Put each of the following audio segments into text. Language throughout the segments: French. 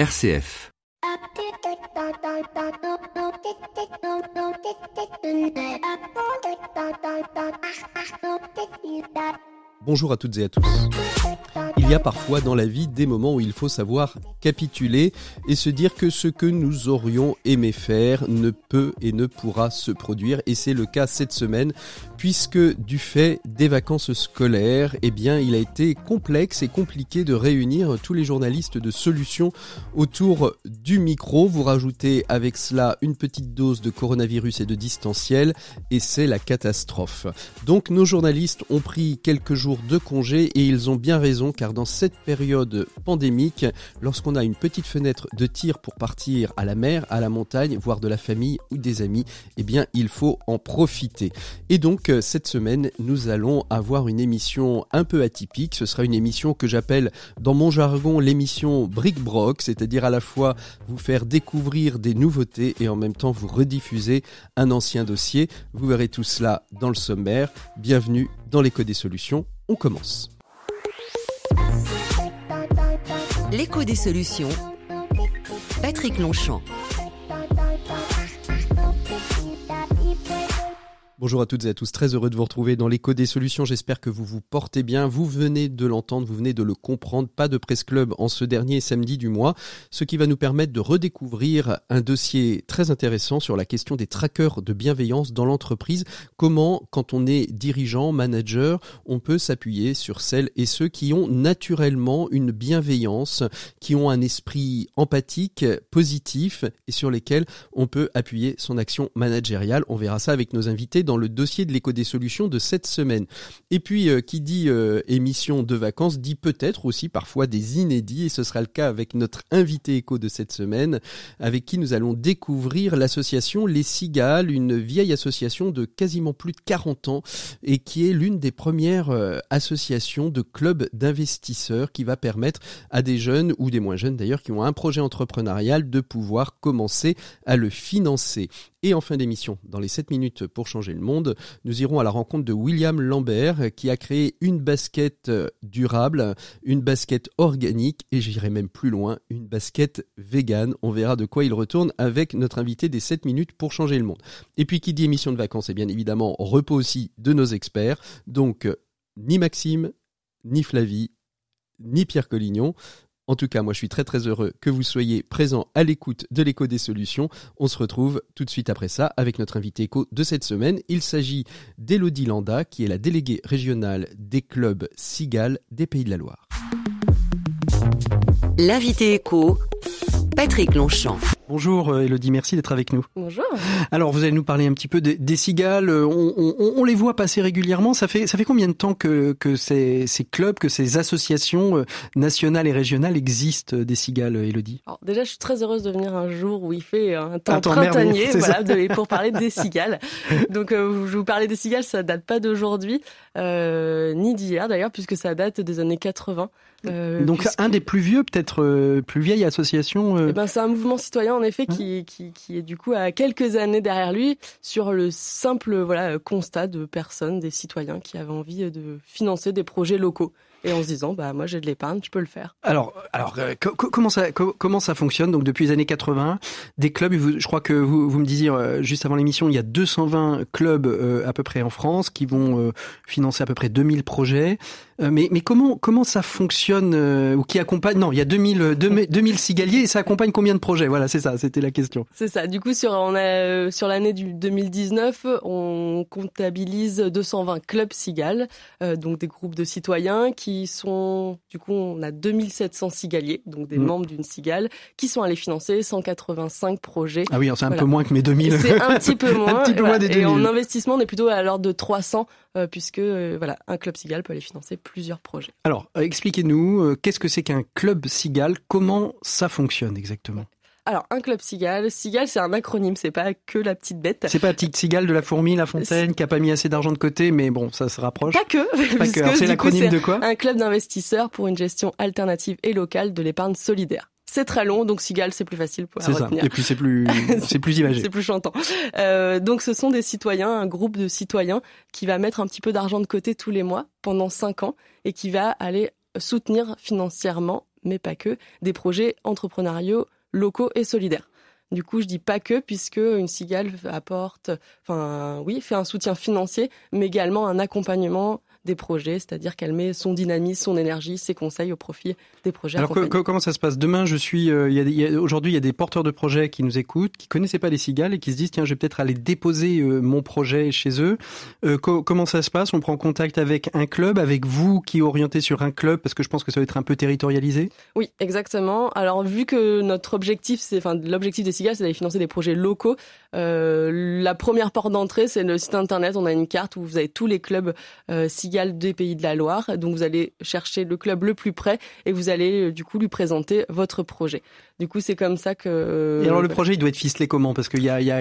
RCF. Bonjour à toutes et à tous. Il y a parfois dans la vie des moments où il faut savoir capituler et se dire que ce que nous aurions aimé faire ne peut et ne pourra se produire et c'est le cas cette semaine puisque du fait des vacances scolaires, eh bien, il a été complexe et compliqué de réunir tous les journalistes de solutions autour du micro. Vous rajoutez avec cela une petite dose de coronavirus et de distanciel et c'est la catastrophe. Donc nos journalistes ont pris quelques jours de congé et ils ont bien raison car dans cette période pandémique, lorsqu'on a une petite fenêtre de tir pour partir à la mer, à la montagne, voir de la famille ou des amis, eh bien, il faut en profiter. Et donc, cette semaine, nous allons avoir une émission un peu atypique. Ce sera une émission que j'appelle dans mon jargon l'émission bric-broc, c'est-à-dire à la fois vous faire découvrir des nouveautés et en même temps vous rediffuser un ancien dossier. Vous verrez tout cela dans le sommaire. Bienvenue dans l'écho des solutions. On commence. L'écho des solutions. Patrick Longchamp. Bonjour à toutes et à tous, très heureux de vous retrouver dans l'écho des solutions. J'espère que vous vous portez bien. Vous venez de l'entendre, vous venez de le comprendre. Pas de presse club en ce dernier samedi du mois, ce qui va nous permettre de redécouvrir un dossier très intéressant sur la question des trackers de bienveillance dans l'entreprise. Comment, quand on est dirigeant, manager, on peut s'appuyer sur celles et ceux qui ont naturellement une bienveillance, qui ont un esprit empathique, positif et sur lesquels on peut appuyer son action managériale. On verra ça avec nos invités le dossier de l'écho des solutions de cette semaine. Et puis, euh, qui dit euh, émission de vacances, dit peut-être aussi parfois des inédits, et ce sera le cas avec notre invité écho de cette semaine, avec qui nous allons découvrir l'association Les Cigales, une vieille association de quasiment plus de 40 ans, et qui est l'une des premières euh, associations de clubs d'investisseurs qui va permettre à des jeunes, ou des moins jeunes d'ailleurs, qui ont un projet entrepreneurial, de pouvoir commencer à le financer. Et en fin d'émission, dans les 7 minutes pour changer le monde, nous irons à la rencontre de William Lambert qui a créé une basket euh, durable, une basket organique et j'irai même plus loin, une basket vegan. On verra de quoi il retourne avec notre invité des 7 minutes pour changer le monde. Et puis qui dit émission de vacances, et bien évidemment repos aussi de nos experts. Donc ni Maxime, ni Flavie, ni Pierre Collignon. En tout cas, moi je suis très très heureux que vous soyez présents à l'écoute de l'écho des solutions. On se retrouve tout de suite après ça avec notre invité écho de cette semaine. Il s'agit d'Elodie Landa qui est la déléguée régionale des clubs Cigales des Pays de la Loire. L'invité écho, Patrick Longchamp. Bonjour Elodie, euh, merci d'être avec nous. Bonjour. Alors vous allez nous parler un petit peu des, des cigales. Euh, on, on, on, les voit passer régulièrement. Ça fait ça fait combien de temps que, que ces, ces clubs, que ces associations euh, nationales et régionales existent des cigales, Elodie? Alors déjà, je suis très heureuse de venir un jour où il fait un temps, un temps printanier, voilà, de, pour parler des cigales. Donc euh, je vous parlais des cigales, ça date pas d'aujourd'hui, euh, ni d'hier d'ailleurs, puisque ça date des années 80. Euh, Donc puisque... un des plus vieux, peut-être euh, plus vieille association. Euh... Eh ben, c'est un mouvement citoyen en effet qui, qui, qui est du coup à quelques années derrière lui sur le simple voilà constat de personnes, des citoyens qui avaient envie de financer des projets locaux et en se disant bah moi j'ai de l'épargne, je peux le faire. Alors alors euh, comment ça comment ça fonctionne? Donc depuis les années 80 des clubs je crois que vous, vous me disiez euh, juste avant l'émission il y a 220 clubs euh, à peu près en France qui vont euh, financer à peu près 2000 projets. Euh, mais mais comment comment ça fonctionne euh, ou qui accompagne? Non il y a 2000 2000 cigaliers et ça accompagne combien de projets? Voilà c'est ça c'était la question. C'est ça. Du coup sur on a sur l'année du 2019 on comptabilise 220 clubs cigales donc des groupes de citoyens qui qui sont, du coup, on a 2700 cigaliers, donc des mmh. membres d'une cigale, qui sont allés financer 185 projets. Ah oui, c'est un peu moins que mes 2000. C'est un petit peu moins. un petit peu voilà. moins des 2000. Et en investissement, on est plutôt à l'ordre de 300, euh, puisque, euh, voilà, un club cigale peut aller financer plusieurs projets. Alors, euh, expliquez-nous, qu'est-ce que c'est qu'un club cigale? Comment ça fonctionne exactement? Alors, un club cigale, cigale c'est un acronyme, c'est pas que la petite bête. C'est pas la petite cigale de la fourmi, la fontaine, qui a pas mis assez d'argent de côté, mais bon, ça se rapproche. Pas que. Pas que. C'est l'acronyme de quoi? Un club d'investisseurs pour une gestion alternative et locale de l'épargne solidaire. C'est très long, donc cigale c'est plus facile pour C'est ça. retenir. Et puis c'est plus, c'est plus imagé. c'est plus chantant. Euh, donc ce sont des citoyens, un groupe de citoyens qui va mettre un petit peu d'argent de côté tous les mois pendant cinq ans et qui va aller soutenir financièrement mais pas que, des projets entrepreneuriaux locaux et solidaires. Du coup, je dis pas que, puisque une cigale apporte, enfin, oui, fait un soutien financier, mais également un accompagnement des projets, c'est-à-dire qu'elle met son dynamisme, son énergie, ses conseils au profit des projets. Alors comment ça se passe? Demain, je suis, euh, aujourd'hui, il y a des porteurs de projets qui nous écoutent, qui connaissaient pas les cigales et qui se disent tiens, je vais peut-être aller déposer euh, mon projet chez eux. Euh, comment ça se passe? On prend contact avec un club, avec vous qui orientez sur un club, parce que je pense que ça va être un peu territorialisé? Oui, exactement. Alors vu que notre objectif, c'est, enfin, l'objectif des cigales, c'est d'aller financer des projets locaux. la première porte d'entrée, c'est le site internet. On a une carte où vous avez tous les clubs cigales des Pays de la Loire. Donc vous allez chercher le club le plus près et vous allez euh, du coup lui présenter votre projet. Du coup, c'est comme ça que. Et alors le projet, il doit être ficelé comment? Parce qu'il y a, y a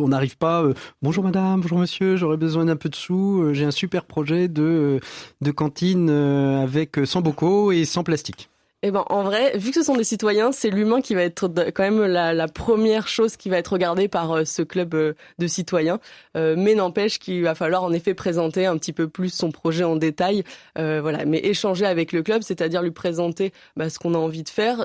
on n'arrive pas. Euh, bonjour madame, bonjour monsieur, j'aurais besoin d'un peu de sous. Euh, j'ai un super projet de de cantine avec sans bocaux et sans plastique. Eh ben, en vrai, vu que ce sont des citoyens, c'est l'humain qui va être quand même la, première chose qui va être regardée par euh, ce club euh, de citoyens. Euh, mais n'empêche qu'il va falloir en effet présenter un petit peu plus son projet en détail. voilà, mais échanger avec le club, c'est-à-dire lui présenter bah, ce qu'on a envie de faire.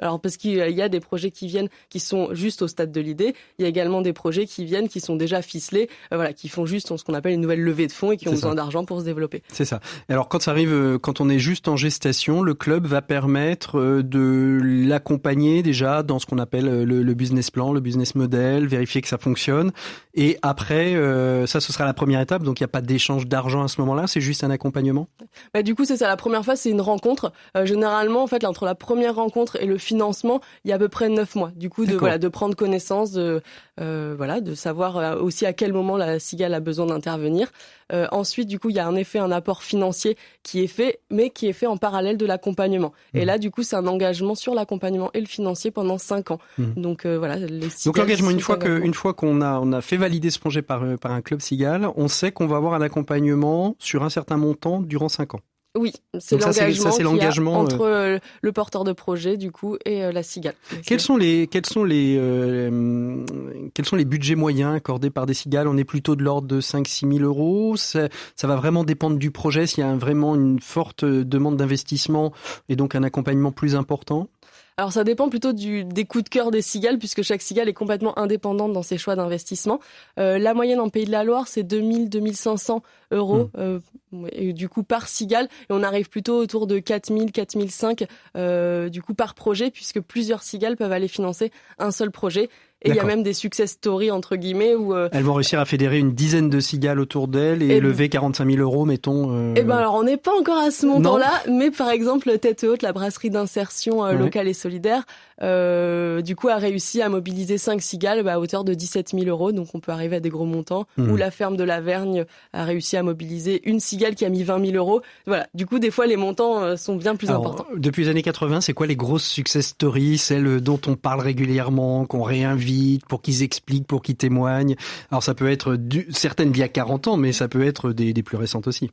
Alors parce qu'il y a des projets qui viennent qui sont juste au stade de l'idée, il y a également des projets qui viennent qui sont déjà ficelés, euh, voilà, qui font juste ce qu'on appelle une nouvelle levée de fonds et qui ont besoin d'argent pour se développer. C'est ça. Alors quand ça arrive, euh, quand on est juste en gestation, le club va permettre euh, de l'accompagner déjà dans ce qu'on appelle le, business plan, le business model, vérifier que ça fonctionne. Et après, ça, ce sera la première étape. Donc il n'y a pas d'échange d'argent à ce moment-là, c'est juste un accompagnement? Bah, du coup, c'est ça. La première phase, c'est une rencontre. généralement, en fait, entre la première rencontre et le financement il y a à peu près neuf mois. Du coup, de voilà, de prendre connaissance, de euh, voilà, de savoir euh, aussi à quel moment la cigale a besoin d'intervenir. Euh, ensuite, du coup, il y a en effet un apport financier qui est fait, mais qui est fait en parallèle de l'accompagnement. Et mmh. là, du coup, c'est un engagement sur l'accompagnement et le financier pendant cinq ans. Mmh. Donc voilà. Les Donc l'engagement, une fois que, une fois qu'on a, on a fait valider ce projet par par un club cigale, on sait qu'on va avoir un accompagnement sur un certain montant durant cinq ans. Oui, c'est l'engagement entre euh, le porteur de projet du coup et euh, la cigale. Quels sont les quels sont les euh, quels sont les budgets moyens accordés par des cigales? On est plutôt de l'ordre de 5 6 000 euros. Ça, ça, va vraiment dépendre du projet. S'il y a vraiment une forte demande d'investissement et donc un accompagnement plus important. Alors ça dépend plutôt du, des coups de cœur des cigales, puisque chaque cigale est complètement indépendante dans ses choix d'investissement. Euh, la moyenne en Pays de la Loire, c'est 2000-2500 euros, mmh. euh, et du coup par cigale, et on arrive plutôt autour de 4000, 4005 euh, du coup par projet, puisque plusieurs cigales peuvent aller financer un seul projet. Et il y a même des success stories entre guillemets où euh, elles vont réussir à fédérer une dizaine de cigales autour d'elles et, lever 45 000 euros, mettons. Euh... Eh ben alors on n'est pas encore à ce montant-là, mais par exemple Tête Haute, la brasserie d'insertion euh, locale et solidaire, euh, du coup a réussi à mobiliser 5 cigales bah, à hauteur de 17 000 euros, donc on peut arriver à des gros montants. Mmh. Ou la ferme de la Vergne a réussi à mobiliser une cigale qui a mis 20 000 euros. Voilà, du coup des fois les montants euh, sont bien plus importants. Depuis les années 80, c'est quoi les grosses success stories, celles dont on parle régulièrement, qu'on réinvite pour qu'ils expliquent, pour qu'ils témoignent? Alors ça peut être du, certaines d'il y a 40 ans, mais ça peut être des, des plus récentes aussi.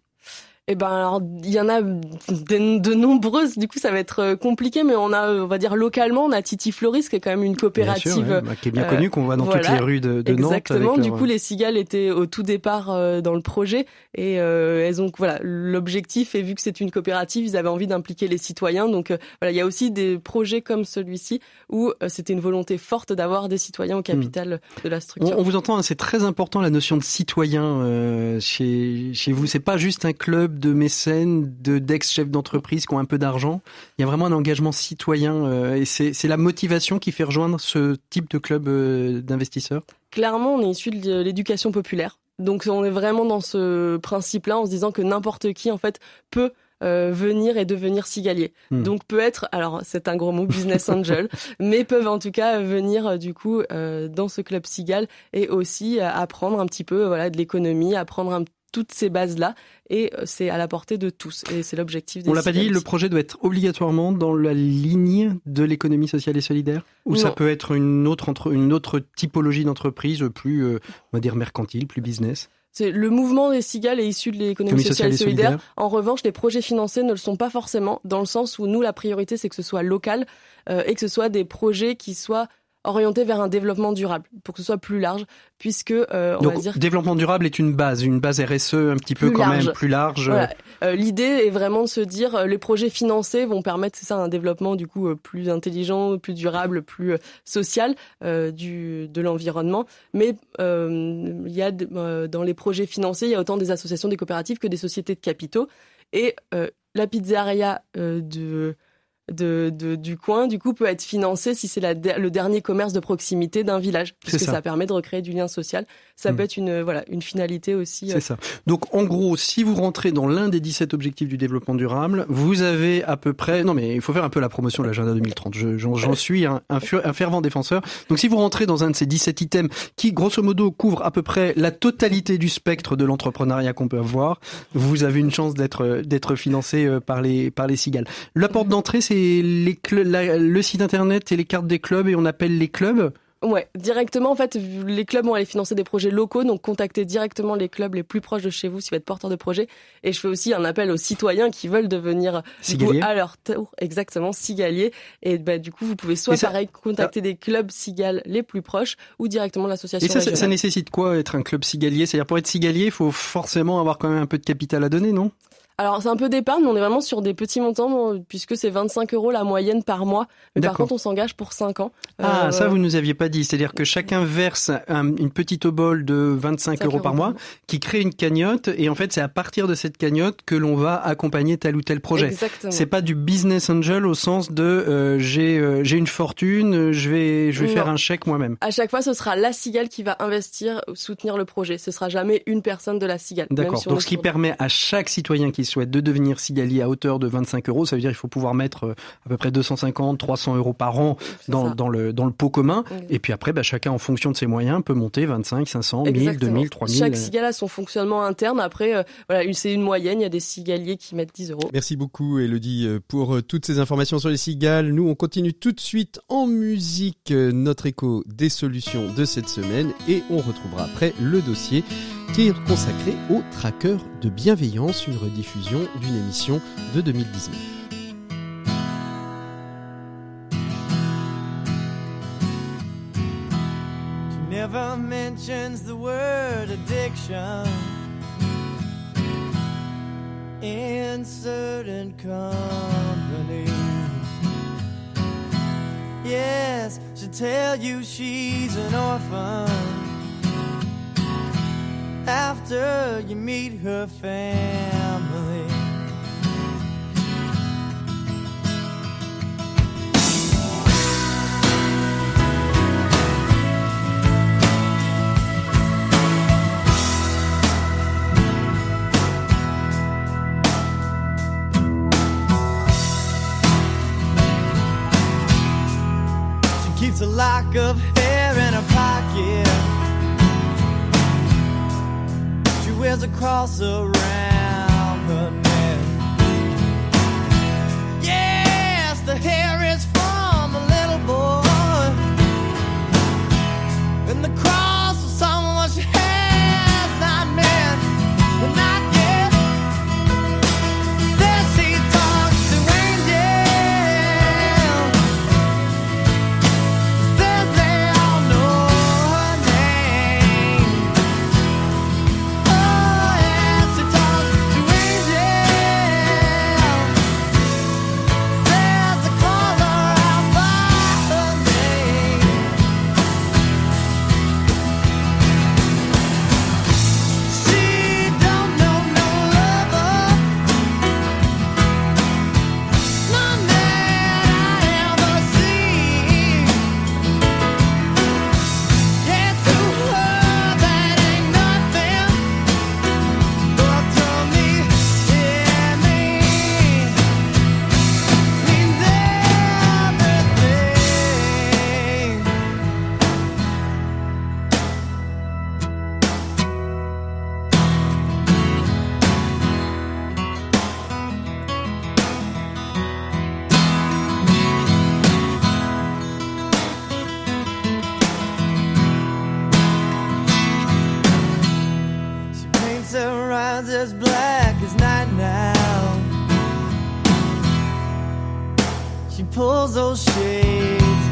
Eh ben alors il y en a de, nombreuses. Du coup ça va être euh, compliqué, mais on a on va dire localement on a Titi Floris qui est quand même une coopérative bah, qui est bien connue qu'on voit dans toutes les rues de, de Nantes. Exactement. Du coup les cigales étaient au tout départ euh, dans le projet et euh, elles ont voilà l'objectif et vu que c'est une coopérative ils avaient envie d'impliquer les citoyens. Donc voilà il y a aussi des projets comme celui-ci où c'était une volonté forte d'avoir des citoyens au capital hmm. de la structure. On, vous entend, hein, c'est très important la notion de citoyen chez chez vous. C'est pas juste un club de mécènes, de d'ex-chefs d'entreprise qui ont un peu d'argent. Il y a vraiment un engagement citoyen euh, et c'est la motivation qui fait rejoindre ce type de club euh, d'investisseurs. Clairement, on est issu de l'éducation populaire. Donc on est vraiment dans ce principe-là en se disant que n'importe qui en fait peut euh, venir et devenir cigalier. Hmm. Donc peut être, alors c'est un gros mot, business angel, mais peuvent en tout cas venir du coup dans ce club cigale et aussi apprendre un petit peu voilà de l'économie, apprendre un toutes ces bases-là et euh, c'est à la portée de tous et c'est l'objectif des On l'a pas dit, le projet doit être obligatoirement dans la ligne de l'économie sociale et solidaire ou ça peut être une autre entre une autre typologie d'entreprise plus euh, on va dire mercantile, plus business? C'est le mouvement des cigales est issu de l'économie sociale, et solidaire. En revanche, les projets financés ne le sont pas forcément dans le sens où nous la priorité c'est que ce soit local euh, et que ce soit des projets qui soient orienté vers un développement durable, pour que ce soit plus large, puisque euh, on Donc, va dire développement durable est une base, une base RSE un petit peu quand large. même plus large. Voilà. Euh, L'idée est vraiment de se dire euh, les projets financés vont permettre c'est ça un développement du coup euh, plus intelligent, plus durable, plus euh, social du de l'environnement. Mais il y a dans les projets financés, il y a autant des associations, des coopératives que des sociétés de capitaux. Et la pizzeria de de, de- du coin, du coup, peut être financée si c'est le dernier commerce de proximité d'un village, puisque ça. ça. permet de recréer du lien social. Ça Mm. peut être une voilà une finalité aussi. euh, C'est ça. Donc en gros, si vous rentrez dans l'un des 17 objectifs du développement durable, vous avez à peu près... Non mais il faut faire un peu la promotion de l'agenda 2030. Je- J'en suis un, un, fur- un fervent défenseur. Donc si vous rentrez dans un de ces 17 items qui, grosso modo, couvrent à peu près la totalité du spectre de l'entrepreneuriat qu'on peut avoir, vous avez une chance d'être d'être financé euh, par les par les cigales. La porte d'entrée, c'est le site internet et les cartes des clubs et on appelle les clubs. Ouais, directement en fait, les clubs vont aller financer des projets locaux, donc contactez directement les clubs les plus proches de chez vous si vous êtes porteur de projet. Et je fais aussi un appel aux citoyens qui veulent devenir Cigaliers. à leur tour exactement cigaliers. Et bah, du coup, vous pouvez soit ça- pareil contacter des clubs cigales les plus proches ou directement l'association Et ça, ça, nécessite quoi être un club cigalier? C'est-à-dire pour être cigalier, il faut forcément avoir quand même un peu de capital à donner, non? Alors c'est un peu d'épargne, mais on est vraiment sur des petits montants euh, puisque c'est 25 euros la moyenne par mois. Mais par contre, on s'engage pour 5 ans. Ah, Euh, ça vous nous aviez pas dit. C'est-à-dire que chacun verse un- une petite obole de 25 5 euros par mois qui crée une cagnotte et en fait c'est à partir de cette cagnotte que l'on va accompagner tel ou tel projet. Exactement. C'est pas du business angel au sens de euh, j'ai euh, j'ai une fortune, je vais je vais Non. faire un chèque moi-même. À chaque fois, ce sera la cigale qui va investir, soutenir le projet. Ce sera jamais une personne de la cigale. D'accord. si Donc ce qui permet à chaque citoyen qui souhaite de devenir cigalier à hauteur de 25 euros, ça veut dire qu'il faut pouvoir mettre euh, à peu près 250, 300 euros par an dans, le dans le pot commun. Et puis après, bah, chacun en fonction de ses moyens peut monter 25, 500, 1000, Exactement. 2000, 3000. Chaque cigale a son fonctionnement interne. Après, euh, voilà, une- c'est une moyenne. Il y a des cigaliers qui mettent 10 euros. Merci beaucoup Elodie euh, pour toutes ces informations sur les cigales. Nous on continue tout de suite en musique notre écho des solutions de cette semaine et on retrouvera après le dossier qui est consacré au tracker de bienveillance, une rediffusion d'une émission de 2019. She never mentions the word addiction in certain company. Yes, she'll tell you she's an orphan after you meet her family. She keeps a lock of hair in her pocket. Wears a cross around her neck.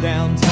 Down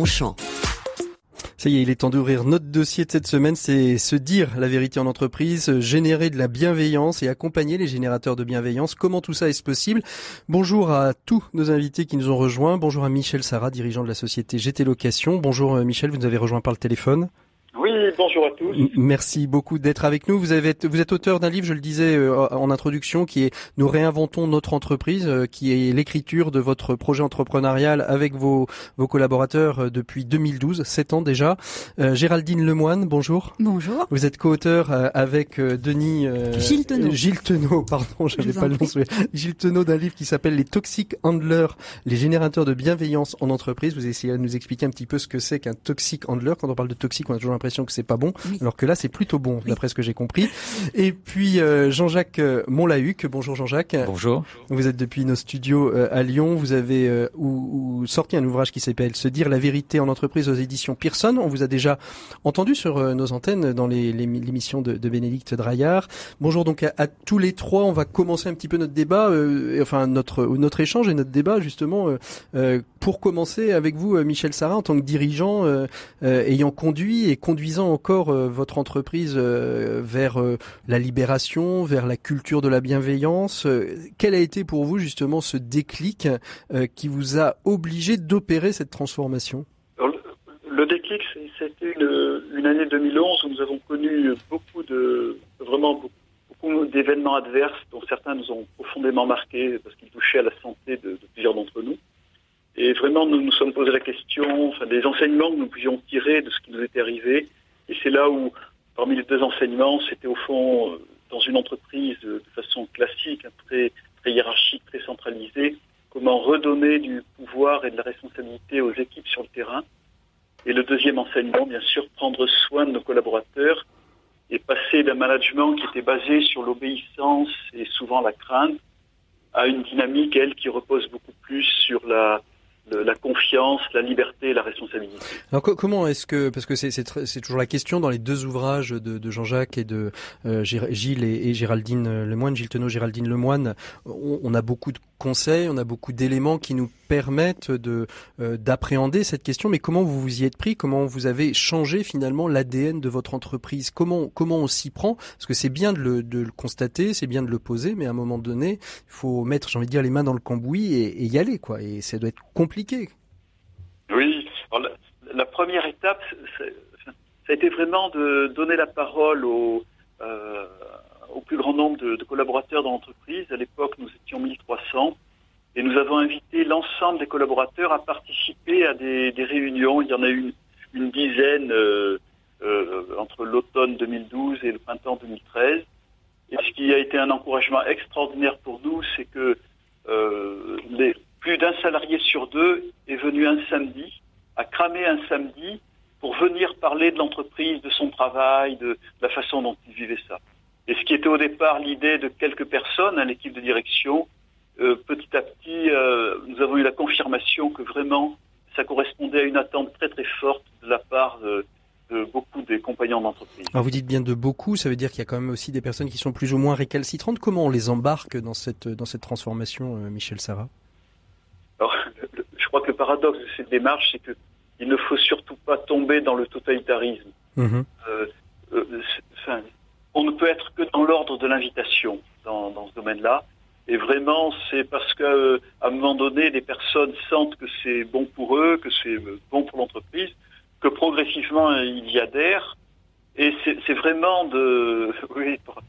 Longchamp. Ça y est, il est temps d'ouvrir notre dossier de cette semaine, c'est se dire la vérité en entreprise, générer de la bienveillance et accompagner les générateurs de bienveillance. Comment tout ça est-ce possible? Bonjour à tous nos invités qui nous ont rejoints. Bonjour à Michel Sarah, dirigeant de la société GT Location. Bonjour euh, Michel, vous nous avez rejoint par le téléphone. Oui, bonjour à tous. Merci beaucoup d'être avec nous. Vous, avez, vous êtes auteur d'un livre, je le disais euh, en introduction, qui est Nous réinventons notre entreprise, euh, qui est l'écriture de votre projet entrepreneurial avec vos, vos collaborateurs euh, depuis 2012, 7 ans déjà. Euh, Géraldine Lemoine, bonjour. Bonjour. Vous êtes co-auteur euh, avec euh, Denis euh, Gilles Tenot. Gilles Tenot, pardon, j'avais pas le nom. Gilles Tenot d'un livre qui s'appelle Les Toxic Handlers, les générateurs de bienveillance en entreprise. Vous essayez de nous expliquer un petit peu ce que c'est qu'un toxic handler. Quand on parle de toxique, on a toujours l'impression que c'est pas bon, Oui. alors que là c'est plutôt bon, d'après ce que j'ai compris. Et puis euh, Jean-Jacques euh, Montlahuc. Bonjour Jean-Jacques. Bonjour. Vous êtes depuis nos studios euh, à Lyon. Vous avez euh, ou, ou sorti un ouvrage qui s'appelle Se dire la vérité en entreprise aux éditions Pearson. On vous a déjà entendu sur euh, nos antennes dans les- les- l'émission de, de Bénédicte Draillard. Bonjour donc à, à tous les trois. On va commencer un petit peu notre débat, euh, et enfin notre notre échange et notre débat justement. euh, euh, pour commencer avec vous, Michel Sarah, en tant que dirigeant euh, euh, ayant conduit et conduisant encore euh, votre entreprise euh, vers euh, la libération, vers la culture de la bienveillance. Quel a été pour vous justement ce déclic qui vous a obligé d'opérer cette transformation? Le, déclic, c'était une, année 2011 où nous avons connu beaucoup de, vraiment beaucoup, d'événements adverses dont certains nous ont profondément marqués parce qu'ils touchaient à la santé de plusieurs d'entre nous. Et vraiment, nous nous sommes posé la question, enfin, des enseignements que nous pouvions tirer de ce qui nous était arrivé. Et c'est là où, parmi les deux enseignements, c'était au fond, euh, dans une entreprise de façon classique, hein, très, très hiérarchique, très centralisée, comment redonner du pouvoir et de la responsabilité aux équipes sur le terrain. Et le deuxième enseignement, bien sûr, prendre soin de nos collaborateurs et passer d'un management qui était basé sur l'obéissance et souvent la crainte à une dynamique, elle, qui repose beaucoup plus sur la, la confiance, la liberté la responsabilité. Alors co- comment est-ce que parce que c'est toujours la question dans les deux ouvrages de, de Jean-Jacques et de euh, Gilles et, et Géraldine Lemoine, Gilles Tenot, Géraldine Lemoine, on, on a beaucoup de conseils, on a beaucoup d'éléments qui nous permettent de euh, d'appréhender cette question. Mais comment vous vous y êtes pris? Comment vous avez changé finalement l'ADN de votre entreprise? Comment comment on s'y prend? Parce que c'est bien de le, de le constater, c'est bien de le poser, mais à un moment donné, il faut mettre, j'ai envie de dire, les mains dans le cambouis et, et y aller quoi. Et ça doit être compliqué. Oui, la, première étape, ça a été vraiment de donner la parole au, euh, plus grand nombre de, collaborateurs dans l'entreprise. À l'époque, nous étions 1300 et nous avons invité l'ensemble des collaborateurs à participer à des, réunions. Il y en a eu une, une dizaine euh, euh, entre l'automne 2012 et le printemps 2013. Et ce qui a été un encouragement extraordinaire pour nous, c'est que euh, les, plus d'un salarié sur deux est venu un samedi, a cramé un samedi pour venir parler de l'entreprise, de son travail, de la façon dont il vivait ça. Et ce qui était au départ l'idée de quelques personnes à l'équipe de direction, euh, petit à petit, euh, nous avons eu la confirmation que vraiment ça correspondait à une attente très très forte de la part de, beaucoup des compagnons d'entreprise. Vous dites bien de beaucoup, ça veut dire qu'il y a quand même aussi des personnes qui sont plus ou moins récalcitrantes. Comment on les embarque dans cette dans cette transformation, euh, Michel Sarah? Alors, le- je crois que le paradoxe de cette démarche, c'est que il ne faut surtout pas tomber dans le totalitarisme. Mhm. Euh, euh, enfin, on ne peut être que dans l'ordre de l'invitation dans, dans ce domaine-là. Et vraiment, c'est parce que euh, un moment donné, des personnes sentent que c'est bon pour eux, que c'est bon pour l'entreprise, que progressivement ils y adhèrent. Et c'est vraiment de, oui, pour-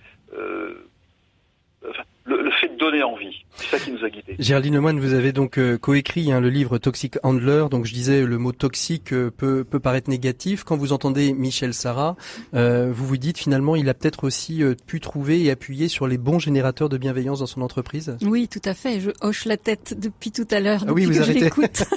enfin, le, le fait de donner envie. C'est ça qui nous a guidés. Géraldine Lemoine, vous avez donc euh, coécrit hein, le livre Toxic Handler. Donc je disais le mot toxique euh, peut peut paraître négatif. Quand vous entendez Michel Sarah, euh, vous vous dites finalement il a peut-être aussi euh, pu trouver et appuyer sur les bons générateurs de bienveillance dans son entreprise. Oui, tout à fait. Je hoche la tête depuis tout à l'heure, Ah oui, depuis vous que je arrêtez. l'écoute.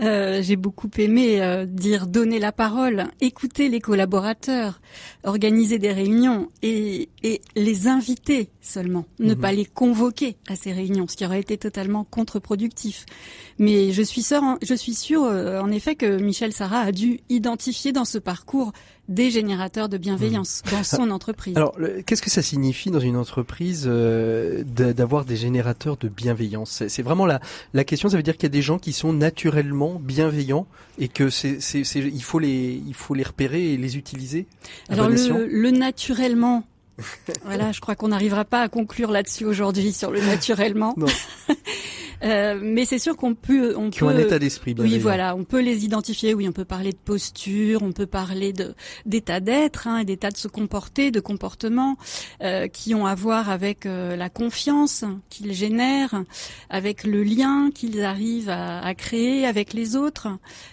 Euh, J'ai beaucoup aimé euh, dire donner la parole, écouter les collaborateurs, organiser des réunions et, et les inviter seulement, ne Mhm. pas les convoquer à ces réunions, ce qui aurait été totalement contre-productif. Mais je suis sûre, je suis sûre euh, en effet que Michel Sarah a dû identifier dans ce parcours des générateurs de bienveillance dans son entreprise. Alors, qu'est-ce que ça signifie dans une entreprise euh, d'a- d'avoir des générateurs de bienveillance? C'est vraiment la, la question. Ça veut dire qu'il y a des gens qui sont naturellement bienveillants et que c'est, il faut les, il faut les repérer et les utiliser. Alors bon le, le naturellement, voilà, je crois qu'on n'arrivera pas à conclure là-dessus aujourd'hui sur le naturellement. Non. Euh, mais c'est sûr qu'on peut, on qui peut. ont un état d'esprit Oui, voilà, on peut les identifier. Oui, on peut parler de posture, on peut parler de d'état d'être, hein, et d'état de se comporter, de comportement euh, qui ont à voir avec euh, la confiance qu'ils génèrent, avec le lien qu'ils arrivent à, à créer avec les autres,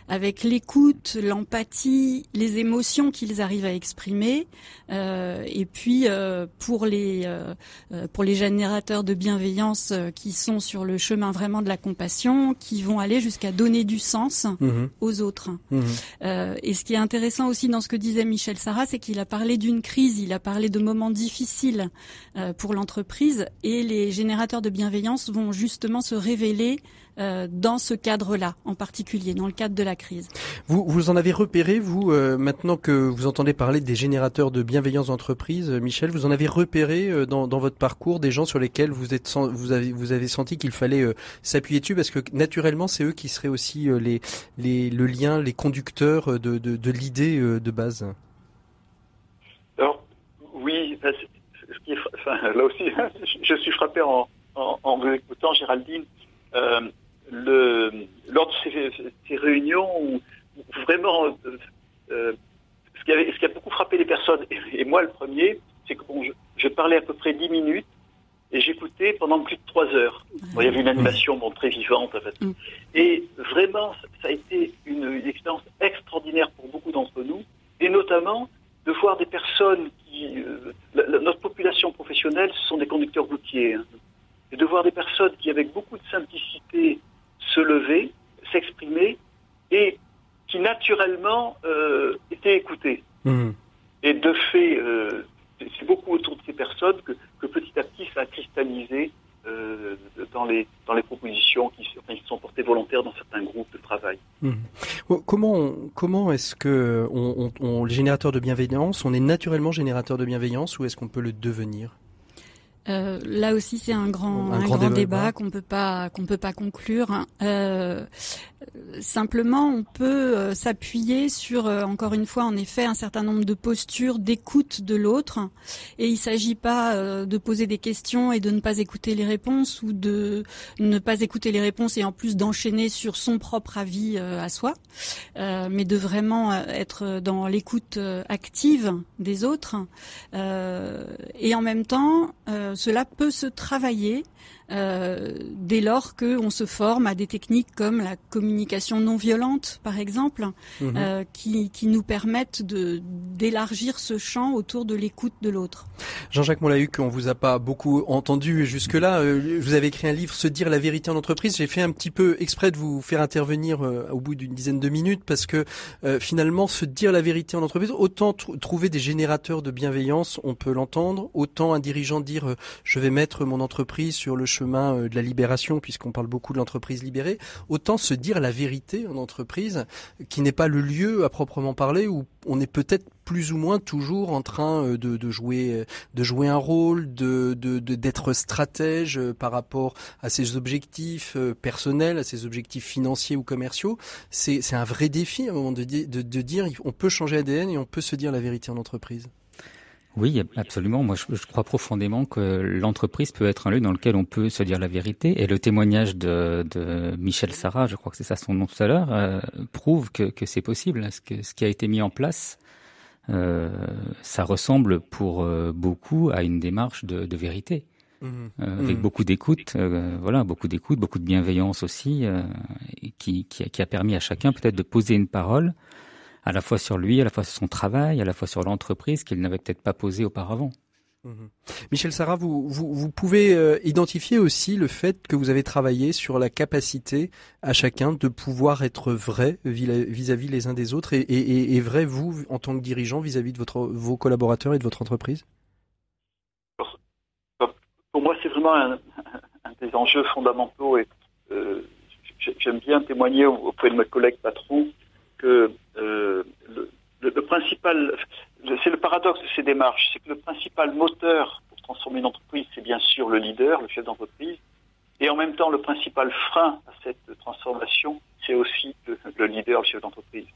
avec l'écoute, l'empathie, les émotions qu'ils arrivent à exprimer. Euh, et puis euh, pour les euh, euh, pour les générateurs de bienveillance euh, qui sont sur le chemin vraiment de la compassion, qui vont aller jusqu'à donner du sens Mhm, aux autres. mhm. Euh, et ce qui est intéressant aussi dans ce que disait Michel Sarah, c'est qu'il a parlé d'une crise, il a parlé de moments difficiles euh, pour l'entreprise, et les générateurs de bienveillance vont justement se révéler euh, dans ce cadre-là, en particulier, dans le cadre de la crise. Vous, vous en avez repéré, vous, euh, maintenant que vous entendez parler des générateurs de bienveillance d'entreprise, euh, Michel, vous en avez repéré euh, dans, dans votre parcours des gens sur lesquels vous êtes, vous avez, vous avez senti qu'il fallait euh, s'appuyer dessus? Parce que naturellement, c'est eux qui seraient aussi euh, les, les, le lien, les conducteurs de, de, de l'idée euh, de base. Alors, oui, enfin, là aussi, je- je suis frappé en, en, en vous écoutant, Géraldine, euh, le, lors de ces, ces réunions où, vraiment, euh, euh, ce, qui avait, ce qui a beaucoup frappé les personnes, et, et moi le premier, c'est que bon, je, je parlais à peu près 10 minutes et j'écoutais pendant plus de 3 heures. Bon, il y avait une animation bon, très vivante, en fait. Mm. Et vraiment, ça a été une, une expérience extraordinaire pour beaucoup d'entre nous, et notamment de voir des personnes qui, euh, la- la- notre population professionnelle, ce sont des conducteurs routiers, hein. et de voir des personnes qui, avec beaucoup de simplicité, se lever, s'exprimer, et qui naturellement euh, étaient écoutées. Mhm. Et de fait, euh, c'est beaucoup autour de ces personnes que, que petit à petit ça a cristallisé euh, dans, les, dans les propositions qui, enfin, qui sont portées volontaires dans certains groupes de travail. Oh, Comment, comment est-ce que on, on, on- le générateur de bienveillance, on est naturellement générateur de bienveillance ou est-ce qu'on peut le devenir? Euh, là aussi, c'est un grand, Un un grand grand, débat, qu'on peut pas qu'on peut pas conclure. hein. Euh, simplement, on peut euh, s'appuyer sur, euh, encore une fois, en effet, un certain nombre de postures d'écoute de l'autre. Et il s'agit pas de poser des questions et de ne pas écouter les réponses ou de ne pas écouter les réponses et en plus d'enchaîner sur son propre avis à soi, mais de vraiment être dans l'écoute active des autres. Et en même temps, euh, cela peut se travailler euh, dès lors qu'on se forme à des techniques comme la communication non violente, par exemple, Mhm. euh, qui, qui nous permettent de d'élargir ce champ autour de l'écoute de l'autre. Jean-Jacques Montlahuc, on vous a pas beaucoup entendu jusque-là. Euh, Vous avez écrit un livre, Se dire la vérité en entreprise. J'ai fait un petit peu exprès de vous faire intervenir au bout d'une dizaine de minutes parce que euh, finalement, se dire la vérité en entreprise, autant tr- trouver des générateurs de bienveillance, on peut l'entendre, autant un dirigeant dire euh, je vais mettre mon entreprise sur le chemin euh, de la libération puisqu'on parle beaucoup de l'entreprise libérée, autant se dire la vérité en entreprise qui n'est pas le lieu à proprement parler où on est peut-être plus ou moins toujours en train euh, de, jouer euh, de jouer un rôle, de d'être stratège euh, par rapport à ses objectifs euh, personnels, à ses objectifs financiers ou commerciaux. C'est un vrai défi à un moment de, de dire on peut changer ADN et on peut se dire la vérité en entreprise. Oui, absolument. Moi, je, je crois profondément que l'entreprise peut être un lieu dans lequel on peut se dire la vérité. Et le témoignage de, de Michel Sarah, je crois que c'est ça son nom tout à l'heure, euh, prouve que, que c'est possible. Ce, que, ce qui a été mis en place, euh, ça ressemble pour euh, beaucoup à une démarche de, de vérité, euh, avec Mhm. beaucoup d'écoute, voilà, beaucoup d'écoute, beaucoup de bienveillance aussi, qui, qui, a- qui a permis à chacun peut-être de poser une parole à la fois sur lui, à la fois sur son travail, à la fois sur l'entreprise qu'il n'avait peut-être pas posé auparavant. Mhm. Michel Sarah, vous, vous, vous pouvez euh, identifier aussi le fait que vous avez travaillé sur la capacité à chacun de pouvoir être vrai vis- vis-à-vis les uns des autres et, et, et- et vrai vous en tant que dirigeant vis-à-vis de votre, vos collaborateurs et de votre entreprise? Pour moi, c'est vraiment un, un des enjeux fondamentaux et euh, j'aime bien témoigner auprès de mes collègues patrons que le, principal, c'est le paradoxe de ces démarches, c'est que le principal moteur pour transformer une entreprise, c'est bien sûr le leader, le chef d'entreprise, et en même temps, le principal frein à cette transformation, c'est aussi le, le leader, le chef d'entreprise.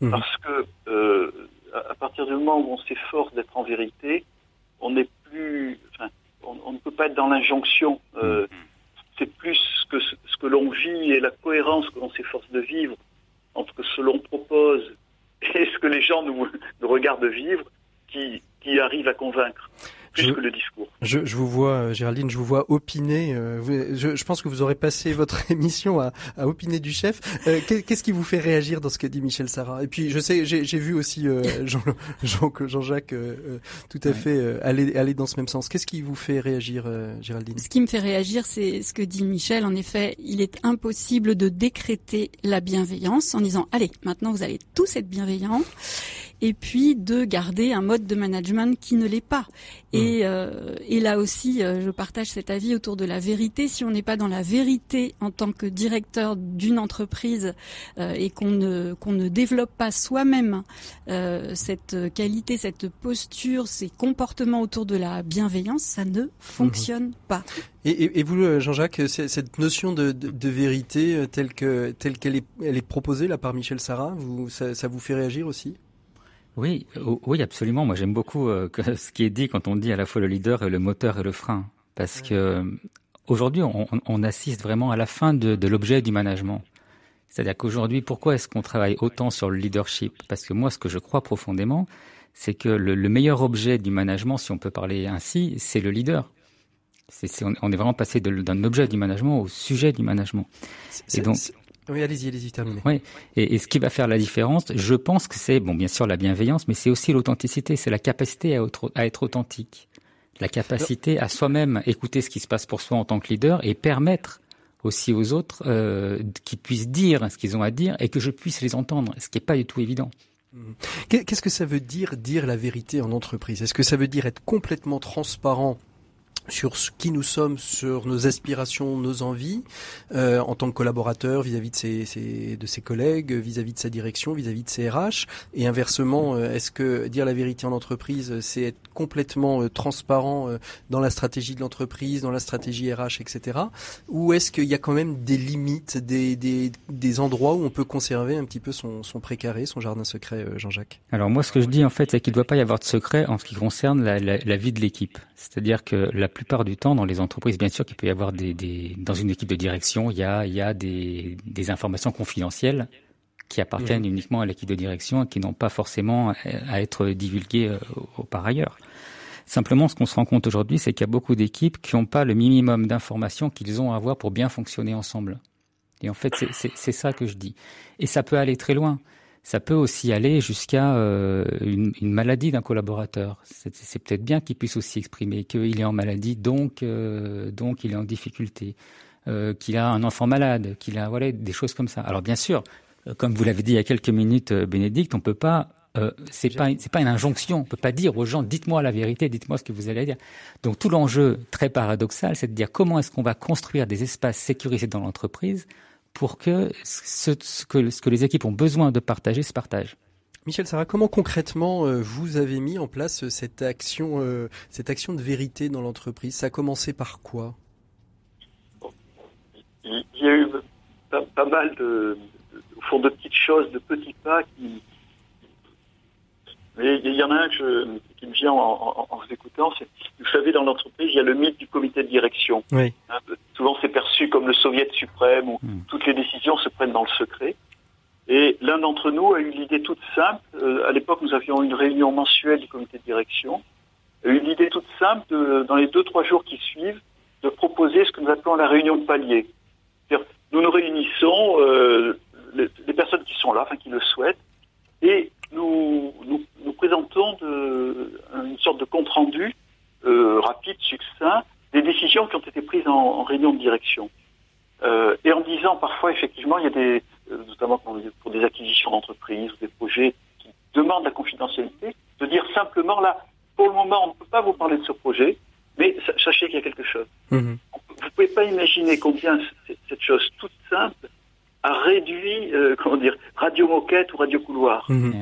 Mhm. Parce que euh, à partir du moment où on s'efforce d'être en vérité, on n'est plus, enfin, on, on ne peut pas être dans l'injonction. Euh, c'est plus que ce que l'on vit et la cohérence que l'on s'efforce de vivre entre ce que l'on propose et ce que les gens nous, nous regardent vivre qui, qui arrive à convaincre plus Je- que le discours. Je, je vous vois, euh, Géraldine, je vous vois opiner. euh, je, je pense que vous aurez passé votre émission à, à opiner du chef. Euh, qu'est- Qu'est-ce qui vous fait réagir dans ce que dit Michel Sarah? Et puis, je sais, j'ai j'ai vu aussi euh, Jean- Jean- Jean-Jacques euh, euh, tout à Ouais. fait euh, aller, aller dans ce même sens. Qu'est-ce qui vous fait réagir, euh, Géraldine? Ce qui me fait réagir, c'est ce que dit Michel. En effet, il est impossible de décréter la bienveillance en disant allez, maintenant vous allez tous être bienveillants, et puis de garder un mode de management qui ne l'est pas. Et, euh, et là aussi, euh, je partage cet avis autour de la vérité. Si on n'est pas dans la vérité en tant que directeur d'une entreprise euh, et qu'on ne qu'on ne développe pas soi-même euh, cette qualité, cette posture, ces comportements autour de la bienveillance, ça ne fonctionne pas. et, et, et vous, Jean-Jacques, cette notion de, de, de vérité telle que telle qu'elle est, elle est proposée là par Michel Sarah, vous, ça, ça vous fait réagir aussi? Oui, oui, absolument. Moi, j'aime beaucoup euh, ce qui est dit quand on dit à la fois le leader et le moteur et le frein, parce que euh, aujourd'hui, on, assiste vraiment à la fin de, de l'objet du management. C'est-à-dire qu'aujourd'hui, pourquoi est-ce qu'on travaille autant sur le leadership? Parce que moi, ce que je crois profondément, c'est que le, le meilleur objet du management, si on peut parler ainsi, c'est le leader. On, on est vraiment passé d'un objet du management au sujet du management. Donc- Oui, allez-y, allez-y, terminez. Oui. Et, et ce qui va faire la différence, je pense que c'est, bon, bien sûr, la bienveillance, mais c'est aussi l'authenticité, c'est la capacité à être, à être authentique. La capacité à soi-même écouter ce qui se passe pour soi en tant que leader et permettre aussi aux autres euh, qu'ils puissent dire ce qu'ils ont à dire et que je puisse les entendre, ce qui n'est pas du tout évident. Qu'est- Qu'est-ce que ça veut dire dire la vérité en entreprise? Est-ce que ça veut dire être complètement transparent sur ce qui nous sommes, sur nos aspirations, nos envies, euh, en tant que collaborateur vis-à-vis de ses, de ses collègues, vis-à-vis de sa direction, vis-à-vis de ses RH, et inversement, euh, est-ce que dire la vérité en entreprise, euh, c'est être complètement euh, transparent euh, dans la stratégie de l'entreprise, dans la stratégie RH, etc. Ou est-ce qu'il y a quand même des limites, des, des, des endroits où on peut conserver un petit peu son, son précaré, son jardin secret, euh, Jean-Jacques? Alors moi, ce que je dis en fait, c'est qu'il ne doit pas y avoir de secret en ce qui concerne la, la- la vie de l'équipe. C'est-à-dire que la plupart du temps, dans les entreprises, bien sûr qu'il peut y avoir des, des dans une équipe de direction, il y a, il y a des, des informations confidentielles qui appartiennent uniquement à l'équipe de direction et qui n'ont pas forcément à- à être divulguées euh, par ailleurs. Simplement, ce qu'on se rend compte aujourd'hui, c'est qu'il y a beaucoup d'équipes qui n'ont pas le minimum d'informations qu'ils ont à avoir pour bien fonctionner ensemble. Et en fait, c'est ça que je dis. Et ça peut aller très loin ça peut aussi aller jusqu'à euh, une, une maladie d'un collaborateur. C'est peut-être bien qu'il puisse aussi exprimer qu'il est en maladie, donc euh, donc il est en difficulté, euh, qu'il a un enfant malade, qu'il a voilà des choses comme ça. Alors bien sûr, comme vous l'avez dit il y a quelques minutes, euh, Bénédicte, on peut pas euh, c'est pas c'est pas une injonction. On peut pas dire aux gens dites-moi la vérité, dites-moi ce que vous allez dire. Donc tout l'enjeu très paradoxal, c'est de dire comment est-ce qu'on va construire des espaces sécurisés dans l'entreprise pour que ce, ce que ce que les équipes ont besoin de partager se partage. Michel Sarah, comment concrètement euh, vous avez mis en place cette action, euh, cette action de vérité dans l'entreprise? Ça a commencé par quoi? Il y a eu pas, pas mal de- au fond, de petites choses, de petits pas qui. Mais il y en a un que je- qui me vient en, en- en vous écoutant, c'est, vous savez, dans l'entreprise, il y a le mythe du comité de direction. Oui. Hein, souvent, c'est perçu comme le soviet suprême où Mm. toutes les décisions se prennent dans le secret. Et l'un d'entre nous a eu l'idée toute simple. euh, à l'époque, nous avions une réunion mensuelle du comité de direction. A eu l'idée toute simple, de, dans les deux trois jours qui suivent, de proposer ce que nous appelons la réunion de palier. C'est-à-dire, nous nous réunissons, euh, les, les personnes qui sont là, enfin qui le souhaitent, et nous, nous, nous présentons de, une sorte de compte rendu euh, rapide, succinct, des décisions qui ont été prises en, en réunion de direction. Euh, et en disant parfois, effectivement, il y a des, euh, notamment pour, des acquisitions d'entreprises ou des projets qui demandent la confidentialité, de dire simplement là, pour le moment, on ne peut pas vous parler de ce projet, mais sa- sachez qu'il y a quelque chose. Mhm. Vous pouvez pas imaginer combien cette chose toute simple réduit, euh, comment dire, radio moquette ou radio couloir. Mhm.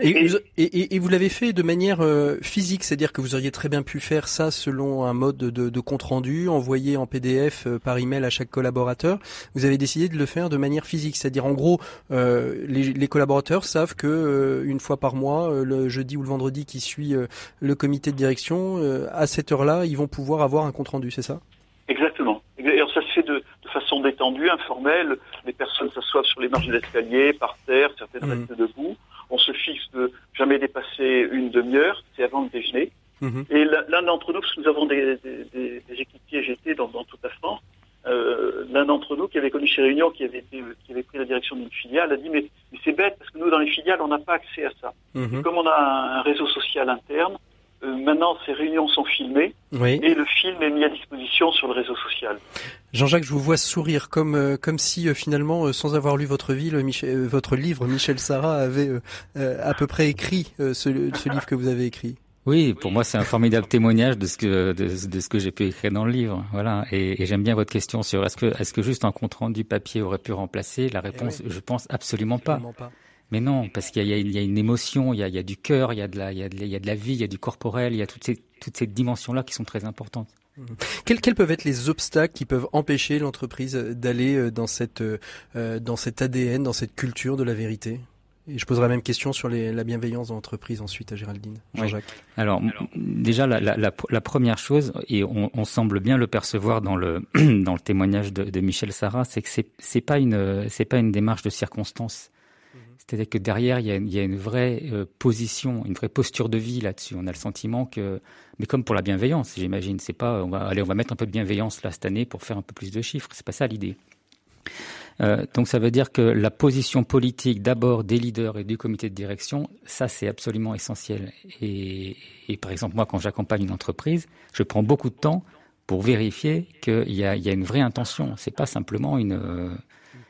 Et, Et, vous, et, et- et vous l'avez fait de manière euh, physique, c'est-à-dire que vous auriez très bien pu faire ça selon un mode de, de compte rendu, envoyé en PDF euh, par email à chaque collaborateur. Vous avez décidé de le faire de manière physique, c'est-à-dire en gros, euh, les, les collaborateurs savent que euh, une fois par mois, euh, le jeudi ou le vendredi qui suit euh, le comité de direction, euh, à cette heure-là, ils vont pouvoir avoir un compte rendu, c'est ça Exactement. Et alors ça se fait de, de façon détendue, informelle. Les personnes s'assoient sur les marges de l'escalier, par terre, certaines Mhm. restent debout. On se fixe de jamais dépasser une demi-heure, c'est avant le déjeuner. Mhm. Et l'un d'entre nous, parce que nous avons des, des, des- des équipiers GT dans, dans toute la France, euh, l'un d'entre nous qui avait connu ces réunions, qui avait, été, qui avait pris la direction d'une filiale, a dit mais, mais c'est bête parce que nous dans les filiales on n'a pas accès à ça. Mhm. Comme on a un, un réseau social interne, euh, maintenant ces réunions sont filmées Oui. et le film est mis à disposition sur le réseau social. Jean-Jacques, je vous vois sourire comme euh, comme si euh, finalement, euh, sans avoir lu votre vie, le Michel- votre livre, Michel Sarah avait à peu près écrit ce, ce livre que vous avez écrit. Oui, pour moi, c'est un formidable témoignage de ce que de, de ce que j'ai pu écrire dans le livre. Voilà. Et, et j'aime bien votre question sur est-ce que est-ce que juste un compte rendu papier aurait pu remplacer La réponse, je pense absolument pas. Absolument pas. Mais non, parce qu'il y a, y une émotion, il y a, il y a du cœur, il y a de la, il y a de la, il y a de la vie, il y a du corporel, il y a toutes ces toutes ces dimensions-là qui sont très importantes. Quels, quels peuvent être les obstacles qui peuvent empêcher l'entreprise d'aller euh, dans cette euh, dans cet ADN, dans cette culture de la vérité? Et je poserai la même question sur les, la bienveillance dans l'entreprise ensuite à Géraldine. Oui. Jean-Jacques. Alors, déjà, la, la, la, la première chose, et on, on semble bien le percevoir dans le dans le témoignage de, de Michel Sarah, c'est que c'est c'est pas une c'est pas une démarche de circonstance. C'est-à-dire que derrière, il y a, une- vraie euh, position, une vraie posture de vie là-dessus. On a le sentiment que, mais comme pour la bienveillance, j'imagine, c'est pas, on va, allez, on va mettre un peu de bienveillance là cette année pour faire un peu plus de chiffres. C'est pas ça l'idée. Euh, donc ça veut dire que la position politique d'abord des leaders et du comité de direction, ça c'est absolument essentiel. Et, par exemple moi quand j'accompagne une entreprise, je prends beaucoup de temps pour vérifier qu'il y a, une vraie intention. C'est pas simplement une. euh,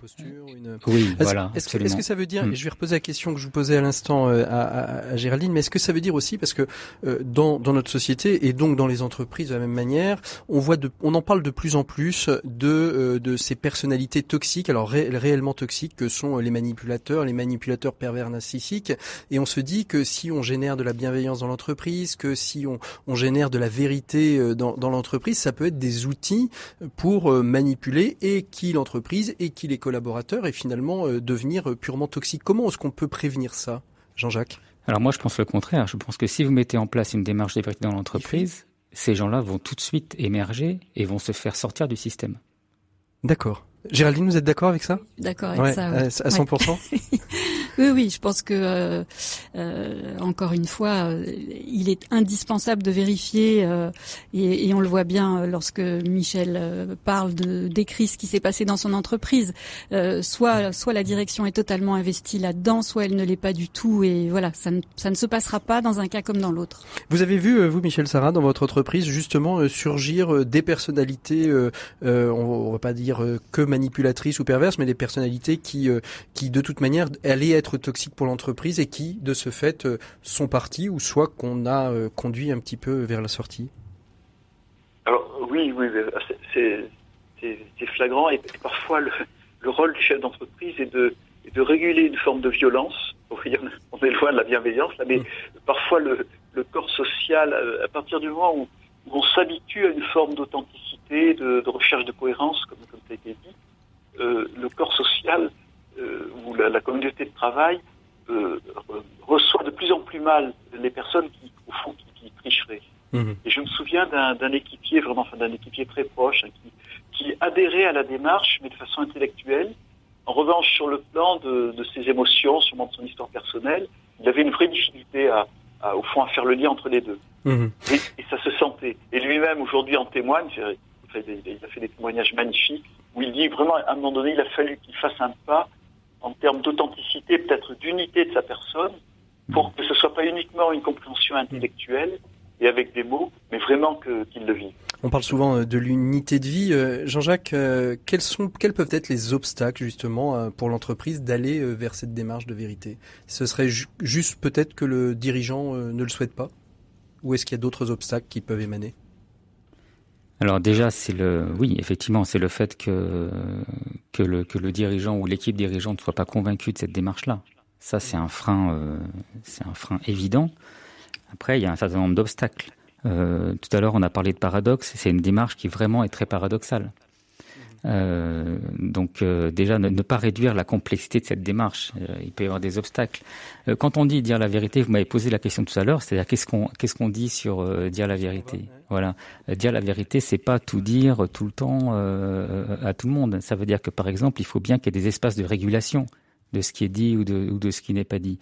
posture, une... Oui, Est-ce voilà. est-ce que, est-ce que ça veut dire, Mm. et je vais reposer la question que je vous posais à l'instant euh, à, à, à Géraldine, mais est-ce que ça veut dire aussi, parce que euh, dans, dans notre société et donc dans les entreprises de la même manière, on voit de, on en parle de plus en plus de, euh, de ces personnalités toxiques, alors ré- réellement toxiques que sont les manipulateurs, les manipulateurs pervers narcissiques, et on se dit que si on génère de la bienveillance dans l'entreprise, que si on, on génère de la vérité euh, dans, dans l'entreprise, ça peut être des outils pour euh, manipuler et qui l'entreprise et qui les collaborateurs et finalement euh, devenir euh, purement toxiques. Comment est-ce qu'on peut prévenir ça, Jean-Jacques? Alors moi, je pense le contraire. Je pense que si vous mettez en place une démarche de vérité dans l'entreprise, ces gens-là vont tout de suite émerger et vont se faire sortir du système. D'accord. Géraldine, vous êtes d'accord avec ça? D'accord avec Ouais, ça. à, ouais. à 100% Oui, oui, je pense que euh, euh, encore une fois, euh, il est indispensable de vérifier euh, et, et on le voit bien euh, lorsque Michel euh, parle de décrit ce qui s'est passé dans son entreprise. Soit, soit la direction est totalement investie là-dedans, soit elle ne l'est pas du tout et voilà, ça ne, ça ne se passera pas dans un cas comme dans l'autre. Vous avez vu, vous, Michel Sarah, dans votre entreprise, justement surgir des personnalités, on, on va pas dire que manipulatrices ou perverses, mais des personnalités qui, qui de toute manière, allaient être toxiques pour l'entreprise et qui, de ce fait, euh, sont partis ou soit qu'on a euh, conduit un petit peu vers la sortie. Alors oui, oui, oui, c'est- flagrant et, et parfois le, le rôle du chef d'entreprise est de, réguler une forme de violence. Oui, on- est loin de la bienveillance là, mais Mm. parfois le, le corps social, euh, à partir du moment où, où on s'habitue à une forme d'authenticité, de, de recherche de cohérence, comme, comme ça a été dit, euh, le corps social euh, ou la, la communauté de travail euh, re- reçoit de plus en plus mal les personnes qui, au fond, qui, qui tricheraient. Et je me souviens d'un équipier, vraiment, enfin, d'un équipier très proche, hein, qui, qui adhérait à la démarche, mais de façon intellectuelle. En revanche, sur le plan de, de ses émotions, sûrement de son histoire personnelle, il avait une vraie difficulté à, à, au fond, à faire le lien entre les deux. Mhm. Et, et ça se sentait. Et lui-même, aujourd'hui, en témoigne. Il a fait des témoignages magnifiques où il dit vraiment, à un moment donné, il a fallu qu'il fasse un pas en termes d'authenticité, peut-être d'unité de sa personne, pour que ce soit pas uniquement une compréhension intellectuelle et avec des mots, mais vraiment que- qu'il le vive. On parle souvent euh, de l'unité de vie. Euh, Jean-Jacques, euh, quels quels peuvent être les obstacles justement pour l'entreprise d'aller vers cette démarche de vérité? Ce serait ju- juste peut-être que le dirigeant ne le souhaite pas, ou est-ce qu'il y a d'autres obstacles qui peuvent émaner? Alors déjà, c'est le, oui, effectivement, c'est le fait que que le que le dirigeant ou l'équipe dirigeante ne soit pas convaincu de cette démarche-là. Ça, c'est un frein, euh, c'est un frein évident. Après, il y a un certain nombre d'obstacles. Euh, tout à l'heure, on a parlé de paradoxe. C'est une démarche qui vraiment est très paradoxale. Euh, donc euh, déjà ne, ne pas réduire la complexité de cette démarche. Euh, il peut y avoir des obstacles. Euh, quand on dit dire la vérité, vous m'avez posé la question tout à l'heure, c'est-à-dire qu'est-ce qu'on qu'est-ce qu'on dit sur dire la vérité? Voilà, dire la vérité, c'est pas tout dire tout le temps à tout le monde. Ça veut dire que par exemple, il faut bien qu'il y ait des espaces de régulation de ce qui est dit ou de, ou de ce qui n'est pas dit.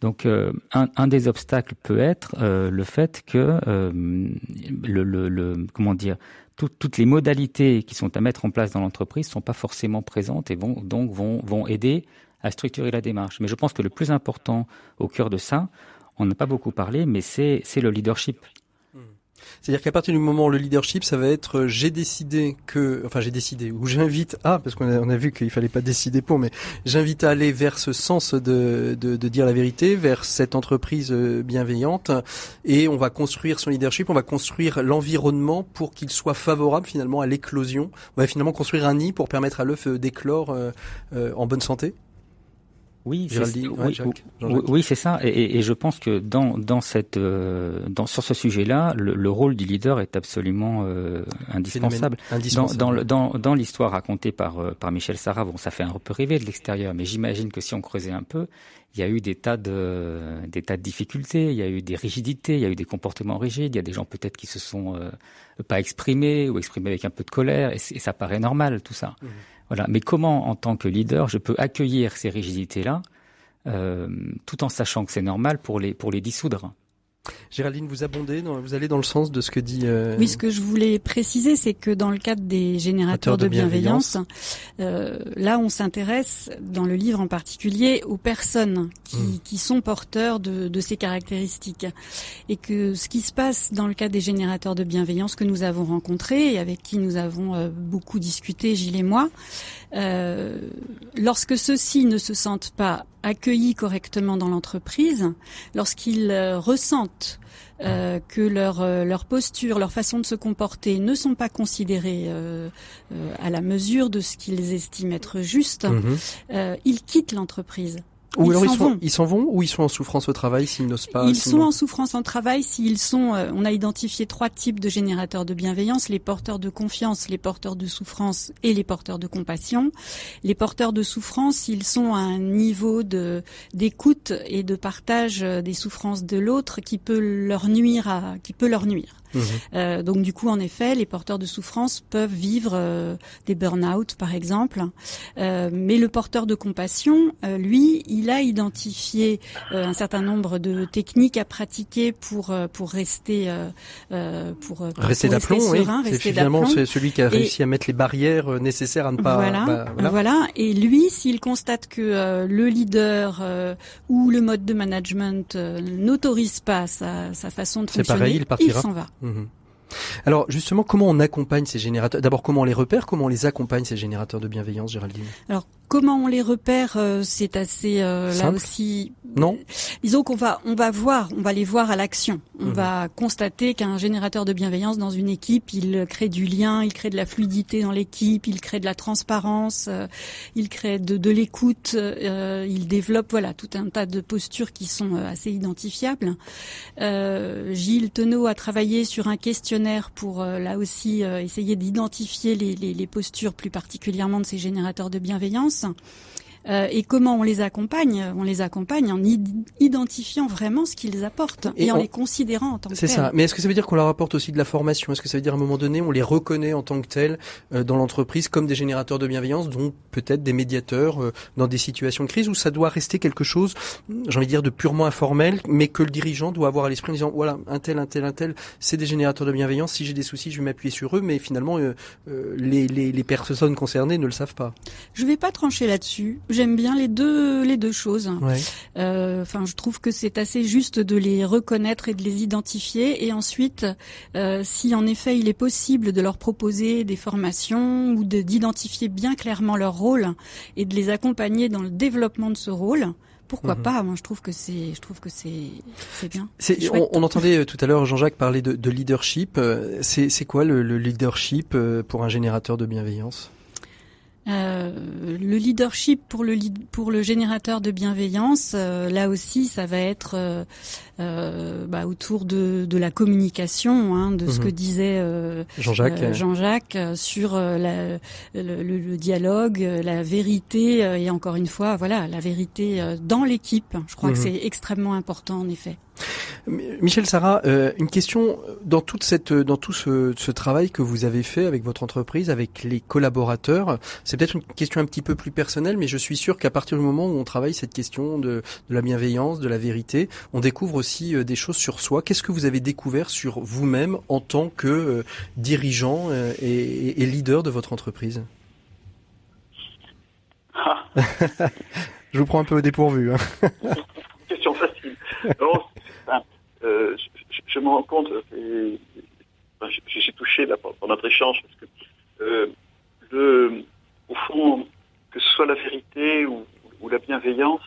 Donc euh, un, un des obstacles peut être euh, le fait que euh, le, le, le comment dire tout- toutes les modalités qui sont à mettre en place dans l'entreprise sont pas forcément présentes et vont donc vont vont aider à structurer la démarche. Mais je pense que le plus important au cœur de ça, on n'a pas beaucoup parlé, mais c'est le leadership. C'est-à-dire qu'à partir du moment où le leadership, ça va être euh, j'ai décidé que, enfin j'ai décidé, ou j'invite à, parce qu'on a, on a vu qu'il fallait pas décider pour, mais j'invite à aller vers ce sens de, de, dire la vérité, vers cette entreprise euh, bienveillante, et on va construire son leadership, on va construire l'environnement pour qu'il soit favorable finalement à l'éclosion. On va finalement construire un nid pour permettre à l'œuf euh, d'éclore euh, en bonne santé. Oui, c'est- Géraldine, ouais, oui, Jacques, oui, Jean-Jacques. oui, c'est ça. Et, je pense que dans dans cette euh, dans sur ce sujet-là, le, le rôle du leader est absolument euh, indispensable. Dans, indispensable. dans, dans, dans l'histoire racontée par, euh, par Michel Sarah, bon, ça fait un peu rêver de l'extérieur, mais j'imagine que si on creusait un peu, il y a eu des tas de, des tas de difficultés, il y a eu des rigidités, il y a eu des comportements rigides, il y a des gens peut-être qui se sont euh, pas exprimés ou exprimés avec un peu de colère, et, ça paraît normal tout ça. Mhm. Voilà. Mais comment, en tant que leader, je peux accueillir ces rigidités-là, euh, tout en sachant que c'est normal pour les, pour les dissoudre? Géraldine, vous abondez, dans, vous allez dans le sens de ce que dit. euh, Oui, ce que je voulais préciser, c'est que dans le cadre des générateurs de de bienveillance, euh, là, on s'intéresse, dans le livre en particulier, aux personnes qui, Mm. qui sont porteurs de, de ces caractéristiques. Et que ce qui se passe dans le cadre des générateurs de bienveillance que nous avons rencontrés et avec qui nous avons euh, beaucoup discuté, Gilles et moi, euh, lorsque ceux-ci ne se sentent pas accueillis correctement dans l'entreprise, lorsqu'ils euh, ressentent euh, que leur euh, leur posture, leur façon de se comporter ne sont pas considérées euh, euh, à la mesure de ce qu'ils estiment être juste, mhm. euh, ils quittent l'entreprise. Ou Ils alors ils s'en sont, vont. ils s'en vont ou ils sont en souffrance au travail s'ils n'osent pas. Ils sont en souffrance en travail s'ils sont. euh, on a identifié trois types de générateurs de bienveillance les porteurs de confiance, les porteurs de souffrance et les porteurs de compassion. Les porteurs de souffrance, ils sont à un niveau de d'écoute et de partage euh, des souffrances de l'autre qui peut leur nuire à qui peut leur nuire. Mhm. Euh, donc du coup, en effet, les porteurs de souffrance peuvent vivre euh, des burn-out, par exemple. Euh, mais le porteur de compassion, euh, lui, il a identifié euh, un certain nombre de techniques à pratiquer pour euh, pour rester pour, pour Rester d'aplomb, oui. serein, C'est finalement c'est celui qui a Et- réussi à mettre les barrières nécessaires à ne pas. voilà, bah, voilà. voilà. Et lui, s'il constate que euh, le leader euh, ou le mode de management euh, n'autorise pas sa, sa façon de fonctionner, pareil, il s'en va. Mhm. Alors justement, comment on accompagne ces générateurs? D'abord, comment on les repère? Comment on les accompagne ces générateurs de bienveillance, Géraldine? Comment on les repère euh, C'est assez euh, là aussi. Non Disons qu'on va on va voir, on va les voir à l'action. On Mhm. va constater qu'un générateur de bienveillance dans une équipe, il crée du lien, il crée de la fluidité dans l'équipe, il crée de la transparence, euh, il crée de, de l'écoute, euh, il développe voilà tout un tas de postures qui sont euh, assez identifiables. Euh, Gilles Tenot a travaillé sur un questionnaire pour euh, là aussi euh, essayer d'identifier les, les, les postures plus particulièrement de ces générateurs de bienveillance. France. Euh, et comment on les accompagne On les accompagne en id- identifiant vraiment ce qu'ils apportent et, Et en on- les considérant en tant que C'est tels. ça. Mais est-ce que ça veut dire qu'on leur apporte aussi de la formation? Est-ce que ça veut dire à un moment donné, on les reconnaît en tant que tels euh, dans l'entreprise comme des générateurs de bienveillance, donc peut-être des médiateurs euh, dans des situations de crise, ou ça doit rester quelque chose, j'ai envie de dire, de purement informel, mais que le dirigeant doit avoir à l'esprit en disant, voilà, un tel, un tel, un tel, c'est des générateurs de bienveillance, si j'ai des soucis, je vais m'appuyer sur eux, mais finalement, euh, euh, les, les, les personnes concernées ne le savent pas. Je vais pas trancher là-dessus. J'aime bien les deux les deux choses. Ouais. Euh, Enfin, je trouve que c'est assez juste de les reconnaître et de les identifier, et ensuite, euh, si en effet il est possible de leur proposer des formations ou de d'identifier bien clairement leur rôle et de les accompagner dans le développement de ce rôle pourquoi Mhm. pas Moi, je trouve que c'est, je trouve que c'est, c'est bien. On, on entendait euh, tout à l'heure Jean-Jacques parler de, de leadership. C'est quoi le, le leadership pour un générateur de bienveillance? Euh, le leadership pour le pour le générateur de bienveillance, euh, là aussi, ça va être euh, bah, autour de, de la communication, hein, de ce Mhm. que disait euh, Jean-Jacques euh, sur la- le, dialogue, la vérité et encore une fois, voilà, la vérité dans l'équipe. Je crois que Mhm. c'est extrêmement important en effet. Michel Sarah, euh, une question dans toute cette, dans tout ce, ce travail que vous avez fait avec votre entreprise, avec les collaborateurs. C'est peut-être une question un petit peu plus personnelle, mais je suis sûr qu'à partir du moment où on travaille cette question de, de la bienveillance, de la vérité, on découvre aussi euh, des choses sur soi. Qu'est-ce que vous avez découvert sur vous-même en tant que euh, dirigeant euh, et, et leader de votre entreprise? Ah, Je vous prends un peu au dépourvu. Hein. question facile. Non, c'est- enfin, euh, je, me rends compte, enfin, j'ai j'ai touché là pendant notre échange parce que euh, le, au fond, que ce soit la vérité ou, ou la bienveillance,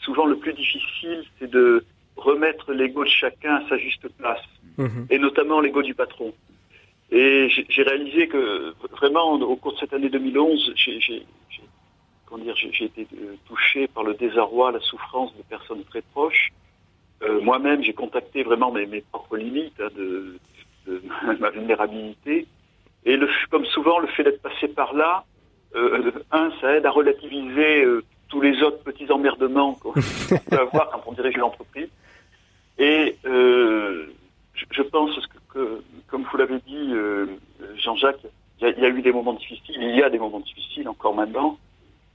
souvent le plus difficile, c'est de remettre l'ego de chacun à sa juste place, Mhm. et notamment l'ego du patron. Et j'ai réalisé que vraiment, au cours de cette année 2011, j'ai été euh, touché par le désarroi, la souffrance de personnes très proches. Euh, Moi-même, j'ai contacté vraiment mes, mes propres limites hein, de, de ma vulnérabilité. Et le, comme souvent, le fait d'être passé par là, euh, un, ça aide à relativiser euh, tous les autres petits emmerdements qu'on peut avoir quand on dirige une entreprise. Et euh, je, pense que, que, comme vous l'avez dit, euh, Jean-Jacques, il y, a, il y a eu des moments difficiles, il y a des moments difficiles encore maintenant.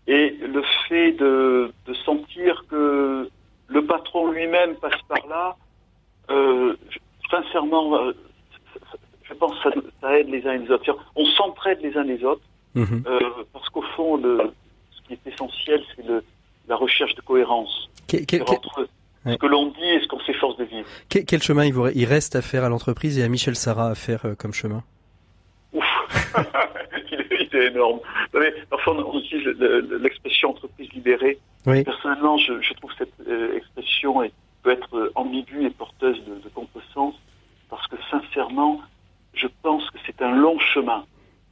Et le fait de, de sentir que le patron lui-même passe par là, euh, sincèrement, euh, je pense que ça, ça aide les uns et les autres. On s'entraide les uns les autres, Mhm. euh, parce qu'au fond, le, ce qui est essentiel, c'est la recherche de cohérence que- entre Ce que l'on dit et ce qu'on s'efforce de vivre. que- quel chemin il, vous, il reste à faire à l'entreprise et à Michel Sarah à faire euh, comme chemin? Ouf, il, est, il est énorme. Parfois on utilise le- le- l'expression entreprise libérée. Oui. Personnellement, je, je trouve cette euh, expression est- peut être euh, ambiguë et porteuse de, de contresens, parce que sincèrement, je pense que c'est un long chemin,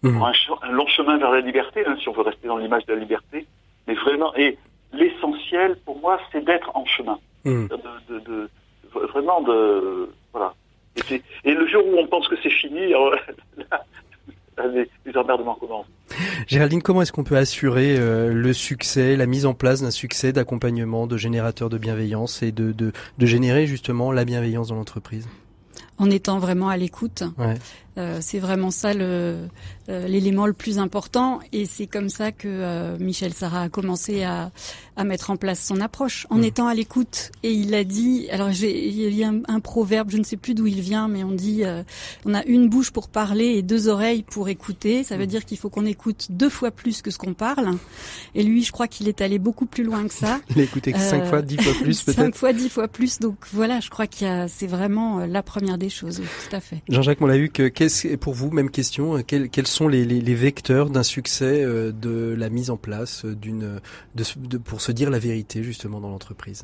un, che- un long chemin vers la liberté, hein, si on veut rester dans l'image de la liberté, mais vraiment, et l'essentiel pour moi, c'est d'être en chemin, De, de, de- de- vraiment de, voilà. Et, le jour où on pense que c'est fini, alors, là, là, les, les emmerdements commencent. Géraldine, comment est-ce qu'on peut assurer euh, le succès, la mise en place d'un succès d'accompagnement, de générateur de bienveillance et de, de, de générer justement la bienveillance dans l'entreprise? En étant vraiment à l'écoute. Ouais. Euh, c'est vraiment ça le euh, l'élément le plus important. Et c'est comme ça que euh, Michel Sarah a commencé à, à mettre en place son approche. En Mhm. étant à l'écoute et il a dit alors j'ai il y a un, un proverbe je ne sais plus d'où il vient mais on dit euh, on a une bouche pour parler et deux oreilles pour écouter. Ça veut dire qu'il faut qu'on écoute deux fois plus que ce qu'on parle. Et lui je crois qu'il est allé beaucoup plus loin que ça. Il a écouté que cinq Euh, fois, dix fois plus cinq peut-être. fois dix fois plus. Donc voilà je crois qu'il y a c'est vraiment la première des choses oui, tout à fait. Jean-Jacques Montlahuc, qu'est-ce pour vous, même question, euh, quels, quels sont les, les, les vecteurs d'un succès euh, de la mise en place euh, d'une, de, ce- de- pour se dire la vérité justement dans l'entreprise?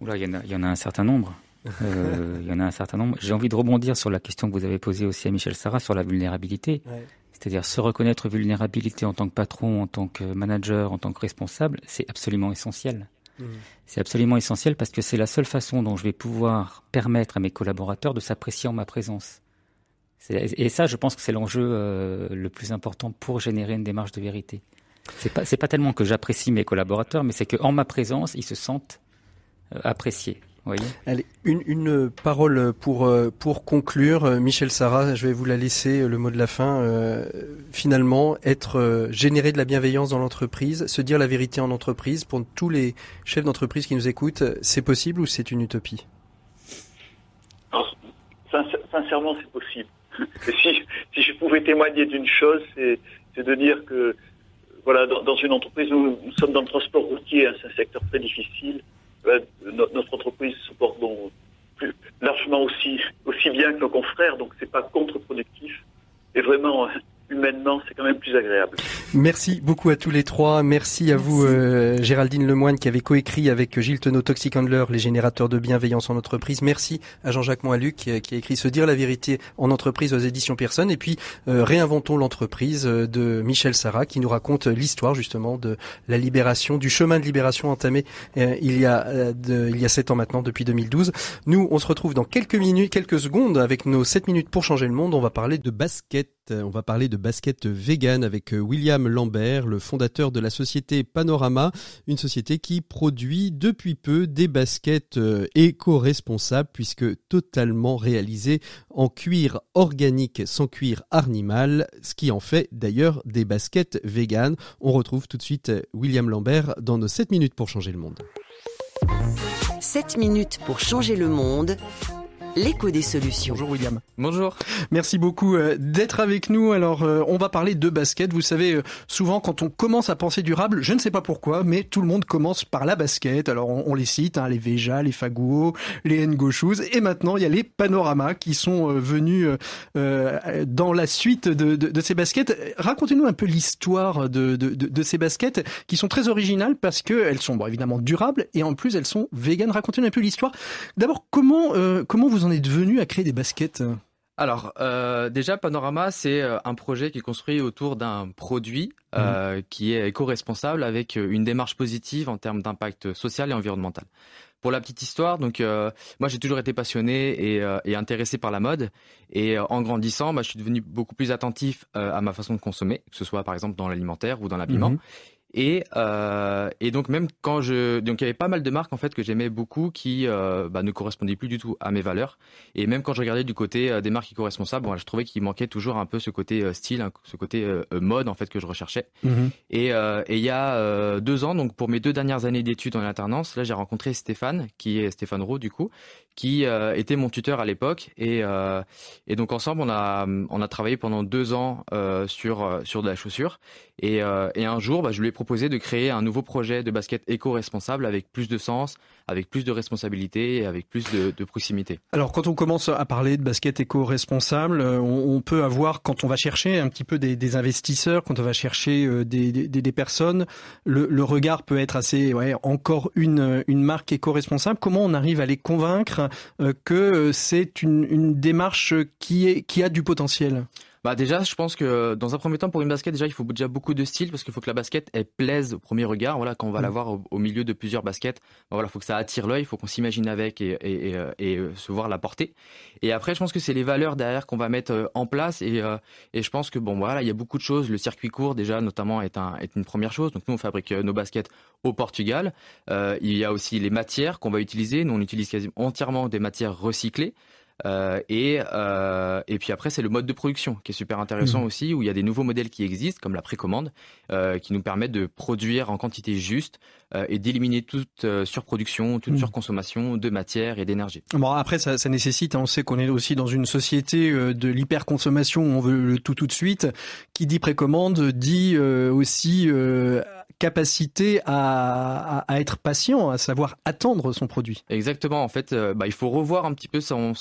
Oula, il y en a, il y en a un certain nombre. Euh, il y en a un certain nombre. J'ai envie de rebondir sur la question que vous avez posée aussi à Michel Sarah sur la vulnérabilité. Ouais. C'est-à-dire se reconnaître vulnérabilité en tant que patron, en tant que manager, en tant que responsable, c'est absolument essentiel. C'est absolument essentiel parce que c'est la seule façon dont je vais pouvoir permettre à mes collaborateurs de s'apprécier en ma présence. Et ça, je pense que c'est l'enjeu euh, le plus important pour générer une démarche de vérité. C'est pas, c'est pas tellement que j'apprécie mes collaborateurs, mais c'est qu'en ma présence, ils se sentent euh, appréciés. Vous voyez Allez, une, une parole pour euh, pour conclure, Euh, Michel Sarah, je vais vous la laisser euh, le mot de la fin. Euh, finalement, être euh, générer de la bienveillance dans l'entreprise, se dire la vérité en entreprise, pour tous les chefs d'entreprise qui nous écoutent, c'est possible ou c'est une utopie? Alors, sincèrement, c'est possible. Si, je pouvais témoigner d'une chose, c'est de dire que, voilà, dans, une entreprise, nous, nous sommes dans le transport routier, hein, c'est un secteur très difficile. Euh, no- notre entreprise se porte largement aussi, aussi bien que nos confrères, donc c'est pas contre-productif. Et vraiment, humainement, c'est quand même plus agréable. Merci beaucoup à tous les trois. Merci à vous, euh, Géraldine Lemoine, qui avait coécrit avec Gilles Tenot, Toxic Handler, les générateurs de bienveillance en entreprise. Merci à Jean-Jacques Moaluc, qui, a- qui a écrit Se dire la vérité en entreprise aux éditions Personne. Et puis, euh, Réinventons l'entreprise euh, de Michel Sarah, qui nous raconte l'histoire, justement, de la libération, du chemin de libération entamé euh, il y a euh, de- il y a sept ans maintenant, depuis 2012. Nous, on se retrouve dans quelques minutes, quelques secondes, avec nos 7 minutes pour changer le monde. On va parler de basket. On va parler de basket vegan avec euh, William Lambert, le fondateur de la société Panorama, une société qui produit depuis peu des baskets euh, éco-responsables puisque totalement réalisées en cuir organique sans cuir animal, ce qui en fait d'ailleurs des baskets vegan. On retrouve tout de suite euh, William Lambert dans nos 7 minutes pour changer le monde. 7 minutes pour changer le monde. L'écho des solutions. Bonjour William. Bonjour. Merci beaucoup euh, d'être avec nous. Alors, euh, on va parler de basket. Vous savez, euh, souvent quand on commence à penser durable, je ne sais pas pourquoi, mais tout le monde commence par la basket. Alors, on, on les cite, hein, les Veja, les Faguo, les Ngo Shoes, et maintenant il y a les Panorama qui sont euh, venus euh, dans la suite de, de- de ces baskets. Racontez-nous un peu l'histoire de, de- de- de ces baskets qui sont très originales parce que elles sont bon, évidemment durables et en plus elles sont véganes. Racontez-nous un peu l'histoire. D'abord, comment euh, comment vous en êtes venu à créer des baskets Alors, euh, déjà, Panorama, c'est euh, un projet qui est construit autour d'un produit euh, qui est éco-responsable avec euh, une démarche positive en termes d'impact social et environnemental. Pour la petite histoire, donc euh, moi j'ai toujours été passionné et, euh, et intéressé par la mode et euh, en grandissant, bah, je suis devenu beaucoup plus attentif euh, à ma façon de consommer, que ce soit par exemple dans l'alimentaire ou dans l'habillement. Mhm. Et, euh, et donc même quand je donc il y avait pas mal de marques en fait que j'aimais beaucoup qui euh, bah, ne correspondaient plus du tout à mes valeurs. Et même quand je regardais du côté euh, des marques éco-responsables bon, je trouvais qu'il manquait toujours un peu ce côté style hein, ce côté mode en fait que je recherchais. Et euh, et il y a deux ans donc pour mes deux dernières années d'études en alternance là j'ai rencontré Stéphane qui est Stéphane Roux du coup qui euh, était mon tuteur à l'époque. Et euh, et donc ensemble on a on a travaillé pendant deux ans euh, sur euh, sur de la chaussure. Et, euh, et un jour, bah, je lui ai proposé de créer un nouveau projet de basket éco-responsable avec plus de sens, avec plus de responsabilité et avec plus de, de proximité. Alors quand on commence à parler de basket éco-responsable, euh, on, peut avoir, quand on va chercher un petit peu des, des investisseurs, quand on va chercher euh, des, des, des personnes, le, le regard peut être assez, ouais, encore une, une marque éco-responsable. Comment on arrive à les convaincre euh, que c'est une, une démarche qui, est, qui a du potentiel? Bah déjà, je pense que dans un premier temps, pour une basket, déjà, il faut déjà beaucoup de style parce qu'il faut que la basket elle plaise au premier regard. Voilà, quand on va Mm. la voir au, au milieu de plusieurs baskets, bah voilà, faut que ça attire l'œil, il faut qu'on s'imagine avec et, et, et, euh, et, euh, se voir la porter. Et après, je pense que c'est les valeurs derrière qu'on va mettre euh, en place et, euh, et je pense que bon, voilà, il y a beaucoup de choses. Le circuit court déjà, notamment, est un est une première chose. Donc nous, on fabrique euh, nos baskets au Portugal. Euh, il y a aussi les matières qu'on va utiliser. Nous, on utilise quasiment entièrement des matières recyclées. Euh, et, euh, et puis après, c'est le mode de production qui est super intéressant Mhm. aussi, où il y a des nouveaux modèles qui existent, comme la précommande, euh, qui nous permettent de produire en quantité juste euh, et d'éliminer toute euh, surproduction, toute Mhm. surconsommation de matière et d'énergie. Bon après ça, ça nécessite, hein, on sait qu'on est aussi dans une société de l'hyperconsommation on veut le tout tout de suite. Qui dit précommande dit euh, aussi euh, capacité à, à, être patient, à savoir attendre son produit. Exactement. En fait, euh, bah, il faut revoir un petit peu son,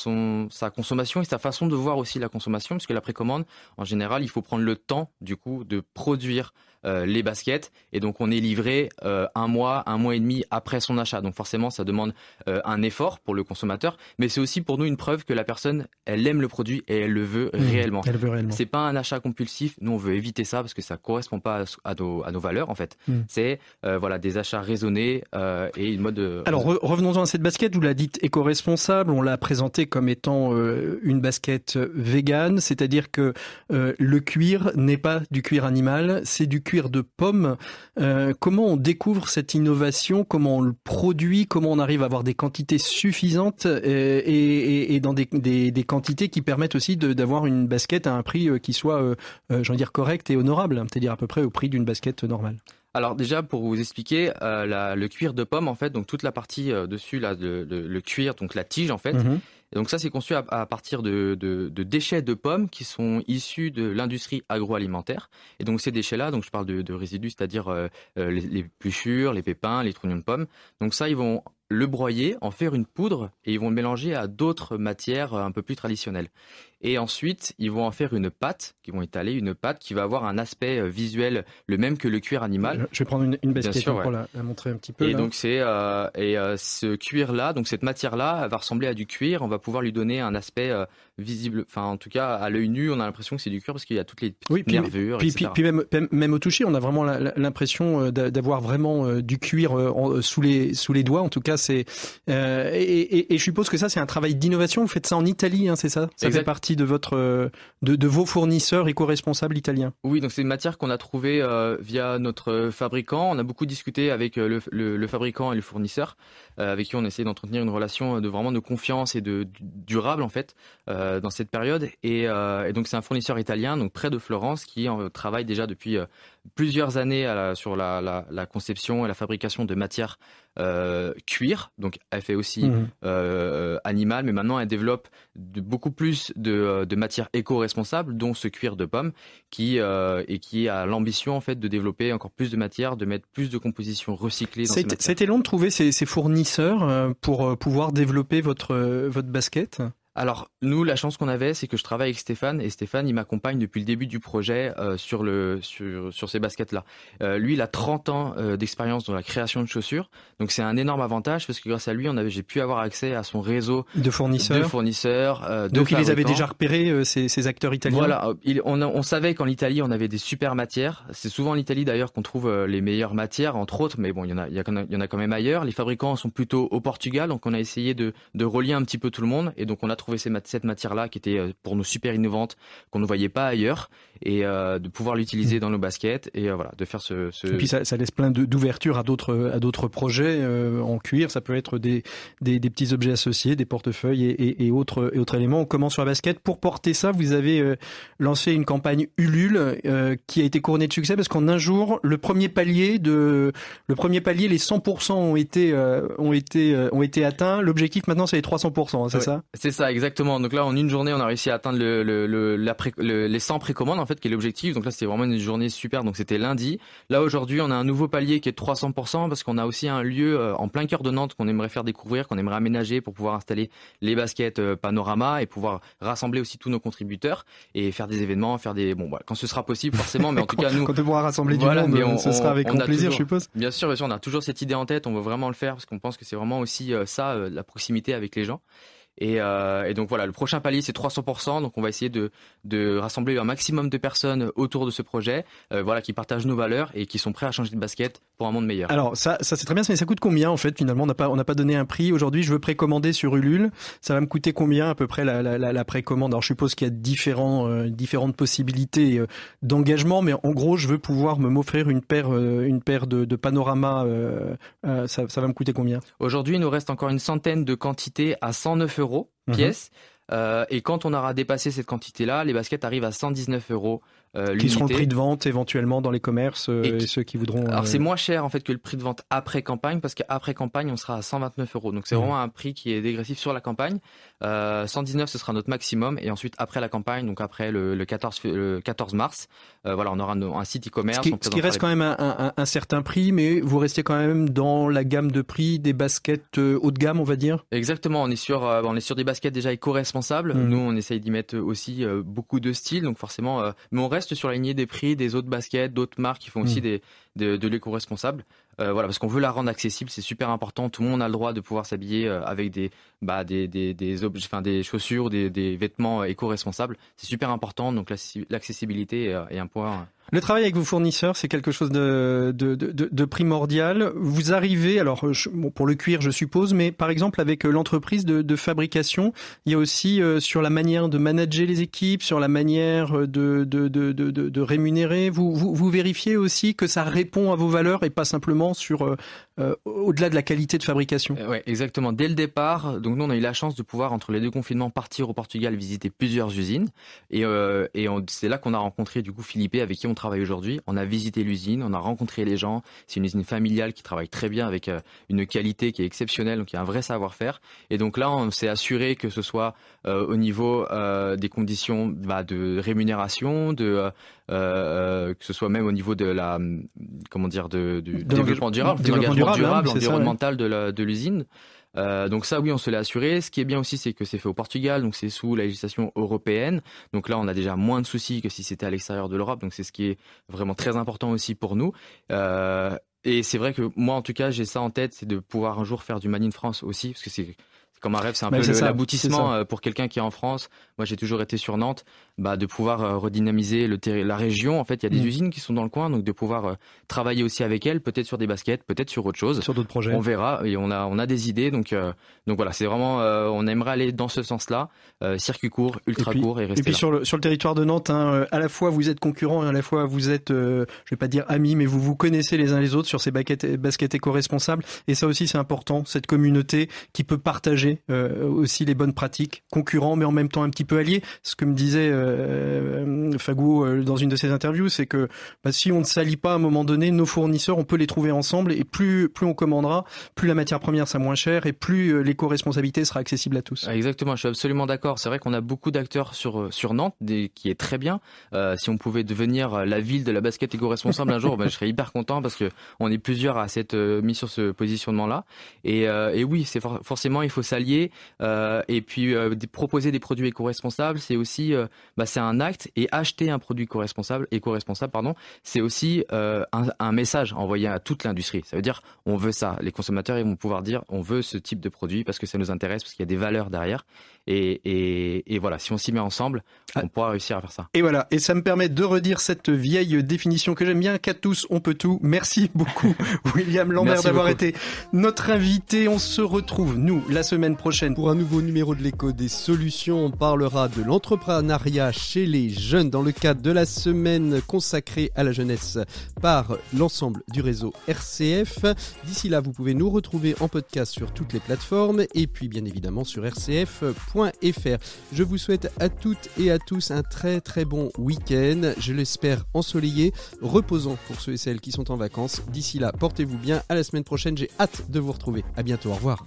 sa consommation et sa façon de voir aussi la consommation, parce que la précommande, en général, il faut prendre le temps, du coup, de produire euh, les baskets, et donc on est livré euh, un mois, un mois et demi après son achat. Donc forcément, ça demande euh, un effort pour le consommateur, mais c'est aussi pour nous une preuve que la personne, elle aime le produit et elle le veut réellement. Elle veut réellement. C'est pas un achat compulsif. Nous, on veut éviter ça parce que ça correspond pas à, à nos, à nos valeurs en fait. Mm. C'est voilà des achats raisonnés et une mode. de- Alors re- revenons-en à cette basket, vous la dites éco-responsable, on l'a présentée comme étant une basket végane, c'est-à-dire que le cuir n'est pas du cuir animal, c'est du cuir de pomme. Euh, comment on découvre cette innovation, comment on le produit, comment on arrive à avoir des quantités suffisantes euh, et, et- et dans des, des- des quantités qui permettent aussi d'avoir une basket à un prix euh, qui soit, euh, euh, de dire, correct et honorable, c'est-à-dire à peu près au prix d'une basket normale. Alors déjà pour vous expliquer, la- le cuir de pomme en fait, donc toute la partie dessus là, le cuir, donc la tige en fait, Mhm. Et donc ça, c'est conçu à, à partir de, de, de déchets de pommes qui sont issus de l'industrie agroalimentaire. Et donc ces déchets-là, donc je parle de, de résidus, c'est-à-dire euh, euh, les, les pluchures, les pépins, les trognons de pommes. Donc ça, ils vont le broyer, en faire une poudre et ils vont le mélanger à d'autres matières euh, un peu plus traditionnelles. Et ensuite, ils vont en faire une pâte, qui vont étaler une pâte qui va avoir un aspect visuel le même que le cuir animal. Je vais prendre une, une basket sûr, pour ouais. la, la montrer un petit peu. Et là. donc c'est euh, et euh, ce cuir là, donc cette matière là, va ressembler à du cuir. On va pouvoir lui donner un aspect euh, visible. Enfin, en tout cas, à l'œil nu, on a l'impression que c'est du cuir parce qu'il y a toutes les petites Oui, puis- nervures, Puis, etc. puis, puis même, même- au toucher, on a vraiment l'impression euh, d'a- d'avoir vraiment euh, du cuir euh, sous les sous les doigts. En tout cas, c'est euh, et, et- et je suppose que ça c'est un travail d'innovation. Vous faites ça en Italie, hein, c'est ça? Ça Exact. fait partie de votre de, de vos fournisseurs éco-responsables italiens. Oui, donc c'est une matière qu'on a trouvée euh, via notre fabricant. On a beaucoup discuté avec le, le- le fabricant et le fournisseur, euh, avec qui on essaie d'entretenir une relation de vraiment de confiance et de, du- durable en fait euh, dans cette période. Et, euh, et donc c'est un fournisseur italien, donc près de Florence, qui euh, travaille déjà depuis euh, plusieurs années à la- sur la, la- la conception et la fabrication de matières euh, cuir. Donc elle fait aussi euh, animale, mais maintenant elle développe de, beaucoup plus de, euh, de matières éco-responsables, dont ce cuir de pomme, qui euh, et qui a l'ambition en fait de développer encore plus de matières, de mettre plus de compositions recyclées dans C'était long de trouver ces, ces fournisseurs euh, pour euh, pouvoir développer votre euh, votre basket? Alors nous, la chance qu'on avait, c'est que je travaille avec Stéphane et Stéphane, il m'accompagne depuis le début du projet euh, sur le sur sur ces baskets-là. Euh, lui, il a 30 ans euh, d'expérience dans la création de chaussures, donc c'est un énorme avantage parce que grâce à lui, on avait j'ai pu avoir accès à son réseau De fournisseurs. de fournisseurs. de Donc il les avait déjà repérés ces, ces acteurs italiens? Voilà, il- on, a- on savait qu'en Italie on avait des super matières. C'est souvent en Italie d'ailleurs qu'on trouve les meilleures matières, entre autres, mais bon, il y en a, il y en a quand même ailleurs. Les fabricants sont plutôt au Portugal, donc on a essayé de, de relier un petit peu tout le monde, et donc on a cette matière-là qui était euh, pour nous super innovante, qu'on ne voyait pas ailleurs, et euh, de pouvoir l'utiliser dans nos baskets, et euh, voilà, de faire ce. ce... Et puis ça, ça laisse plein d'ouverture à d'autres à d'autres projets euh, en cuir. Ça peut être des, des, des petits objets associés, des portefeuilles et, et, et autres et autres éléments. On commence sur la basket. Pour porter ça, vous avez euh, lancé une campagne Ulule euh, qui a été couronnée de succès parce qu'en un jour, le premier palier de le premier palier, les 100% ont été euh, ont été ont été atteints. L'objectif maintenant, c'est les 300%. hein, c'est Ouais. ça? C'est ça, exactement. Donc là, en une journée, on a réussi à atteindre le, le, le, la pré- le- les 100 précommandes, en fait, qui est l'objectif? Donc là, c'était vraiment une journée super. Donc c'était lundi. Là, aujourd'hui, on a un nouveau palier qui est de 300% parce qu'on a aussi un lieu euh, en plein cœur de Nantes qu'on aimerait faire découvrir, qu'on aimerait aménager pour pouvoir installer les baskets euh, panorama et pouvoir rassembler aussi tous nos contributeurs et faire des événements, faire des, bon, voilà, quand ce sera possible, forcément. Mais en tout cas, nous, Quand on pourra rassembler Voilà, du monde, mais on- ce sera avec grand plaisir, toujours- je suppose. Bien sûr, bien sûr, on a toujours cette idée en tête, on veut vraiment le faire parce qu'on pense que c'est vraiment aussi euh, ça, la proximité avec les gens. Et, euh, et donc voilà, le prochain palier c'est 300%, donc on va essayer de, de rassembler un maximum de personnes autour de ce projet, euh, voilà, qui partagent nos valeurs et qui sont prêts à changer de basket pour un monde meilleur. Alors ça, ça c'est très bien, mais ça coûte combien en fait finalement? On n'a pas, on n'a pas donné un prix. Aujourd'hui, je veux précommander sur Ulule. Ça va me coûter combien à peu près la, la, la, précommande? Alors je suppose qu'il y a différents, euh, différentes possibilités euh, d'engagement, mais en gros, je veux pouvoir me m'offrir une paire, euh, une paire de, de panoramas. euh, euh, ça, ça va me coûter combien? Aujourd'hui, il nous reste encore une centaine de quantités à 109 euros Mhm. pièce. Euh, et quand on aura dépassé cette quantité-là, les baskets arrivent à 119 euros euh, Qui seront le prix de vente éventuellement dans les commerces euh, Et ceux qui voudront. Alors euh, c'est moins cher en fait que le prix de vente après campagne parce qu'après campagne on sera à 129 euros donc c'est Mhm. vraiment un prix qui est dégressif sur la campagne. Euh, 119 ce sera notre maximum et ensuite après la campagne donc après le, le 14 fe- le 14 mars euh, voilà on aura un, un site e-commerce. Ce qui, ce qui reste les- quand même un, un- un certain prix, mais vous restez quand même dans la gamme de prix des baskets euh, haut de gamme, on va dire? Exactement, on est sur euh, on est sur des baskets déjà éco-responsables. Mhm. Nous, on essaye d'y mettre aussi euh, beaucoup de styles, donc forcément, euh, mais on reste sur la lignée des prix des autres baskets, d'autres marques qui font aussi Mhm. des de, de l'éco-responsable. Euh, voilà, parce qu'on veut la rendre accessible, c'est super important. Tout le monde a le droit de pouvoir s'habiller euh, avec des bah des des des objets, enfin des chaussures, des des vêtements euh, éco-responsables. C'est super important, donc l'accessi- l'accessibilité est, un point. Le travail avec vos fournisseurs, c'est quelque chose de, de, de, primordial. Vous arrivez, alors pour le cuir, je suppose, mais par exemple avec l'entreprise de, fabrication, il y a aussi sur la manière de manager les équipes, sur la manière de, de, rémunérer. Vous, vous, vérifiez aussi que ça répond à vos valeurs et pas simplement sur euh, au-delà de la qualité de fabrication. Euh, Ouais, exactement. Dès le départ, donc nous on a eu la chance de pouvoir entre les deux confinements partir au Portugal visiter plusieurs usines et, euh, et on- c'est là qu'on a rencontré du coup Philippe avec qui on travaille aujourd'hui. On a visité l'usine, on a rencontré les gens. C'est une usine familiale qui travaille très bien avec euh, une qualité qui est exceptionnelle, donc il y a un vrai savoir-faire. Et donc là, on s'est assuré que ce soit euh, au niveau euh, des conditions bah, de rémunération, de que ce soit même au niveau de la hum, comment dire de, du développement durable, développement durable, durable, hein, environnemental de la- de l'usine. Euh, donc ça, oui, on se l'est assuré. Ce qui est bien aussi, c'est que c'est fait au Portugal, donc c'est sous la législation européenne. Donc là, on a déjà moins de soucis que si c'était à l'extérieur de l'Europe. Donc c'est ce qui est vraiment très important aussi pour nous. Euh, et c'est vrai que moi, en tout cas, j'ai ça en tête, c'est de pouvoir un jour faire du Made in France aussi, parce que c'est comme un rêve, c'est un peu l'aboutissement euh, pour quelqu'un qui est en France. Moi, j'ai toujours été sur Nantes, bah, de pouvoir euh, redynamiser le la région. En fait, il y a des Mm. usines qui sont dans le coin, donc de pouvoir euh, travailler aussi avec elles, peut-être sur des baskets, peut-être sur autre chose. Sur d'autres projets. On verra et on a on a des idées donc euh, donc voilà c'est vraiment euh, on aimerait aller dans ce sens-là euh, circuit court ultra Et puis- court et Et rester puis là. sur le, sur le territoire de Nantes, hein, à la fois vous êtes concurrents et à la fois vous êtes, je vais pas dire amis, mais vous vous connaissez les uns les autres sur ces baskets, baskets éco-responsables. Et ça aussi c'est important, cette communauté qui peut partager euh, aussi les bonnes pratiques, concurrents mais en même temps un petit peu alliés. Ce que me disait euh, Fagou euh, dans une de ses interviews, c'est que bah, si on ne s'allie pas à un moment donné, nos fournisseurs, on peut les trouver ensemble et plus plus on commandera, plus la matière première sera moins chère et plus l'éco-responsabilité sera accessible à tous. Ah, Exactement, je suis absolument d'accord. C'est vrai qu'on a beaucoup d'acteurs sur sur Nantes, des, qui est très bien. Euh, si on pouvait devenir la ville de la basket éco-responsable un jour, ben, je serais hyper content parce que on est plusieurs à s'être mis sur ce positionnement-là. Et, euh, et oui, c'est for- forcément il faut s'allier euh, et puis euh, proposer des produits éco-responsables. C'est aussi euh, bah, c'est un acte et acheter un produit éco-responsable, c'est aussi un, message envoyé à toute l'industrie. Ça veut dire on veut ça. Les consommateurs vont pouvoir dire on veut ce type de produit parce que ça nous intéresse parce qu'il y a des valeurs derrière. Et, et, et voilà, si on s'y met ensemble, on pourra réussir à faire ça. Et voilà, et ça me permet de redire cette vieille définition que j'aime bien, qu'à tous on peut tout. Merci beaucoup William Lambert d'avoir été notre invité. On se retrouve, nous, la semaine prochaine. Pour un nouveau numéro de l'écho des solutions, on parlera de l'entrepreneuriat chez les jeunes dans le cadre de la semaine consacrée à la jeunesse par l'ensemble du réseau RCF. D'ici là, vous pouvez nous retrouver en podcast sur toutes les plateformes et puis bien évidemment sur Je vous souhaite à toutes et à tous un très très bon week-end. Je l'espère ensoleillé, reposant pour ceux et celles qui sont en vacances. D'ici là, portez-vous bien. À la semaine prochaine. J'ai hâte de vous retrouver. À bientôt. Au revoir.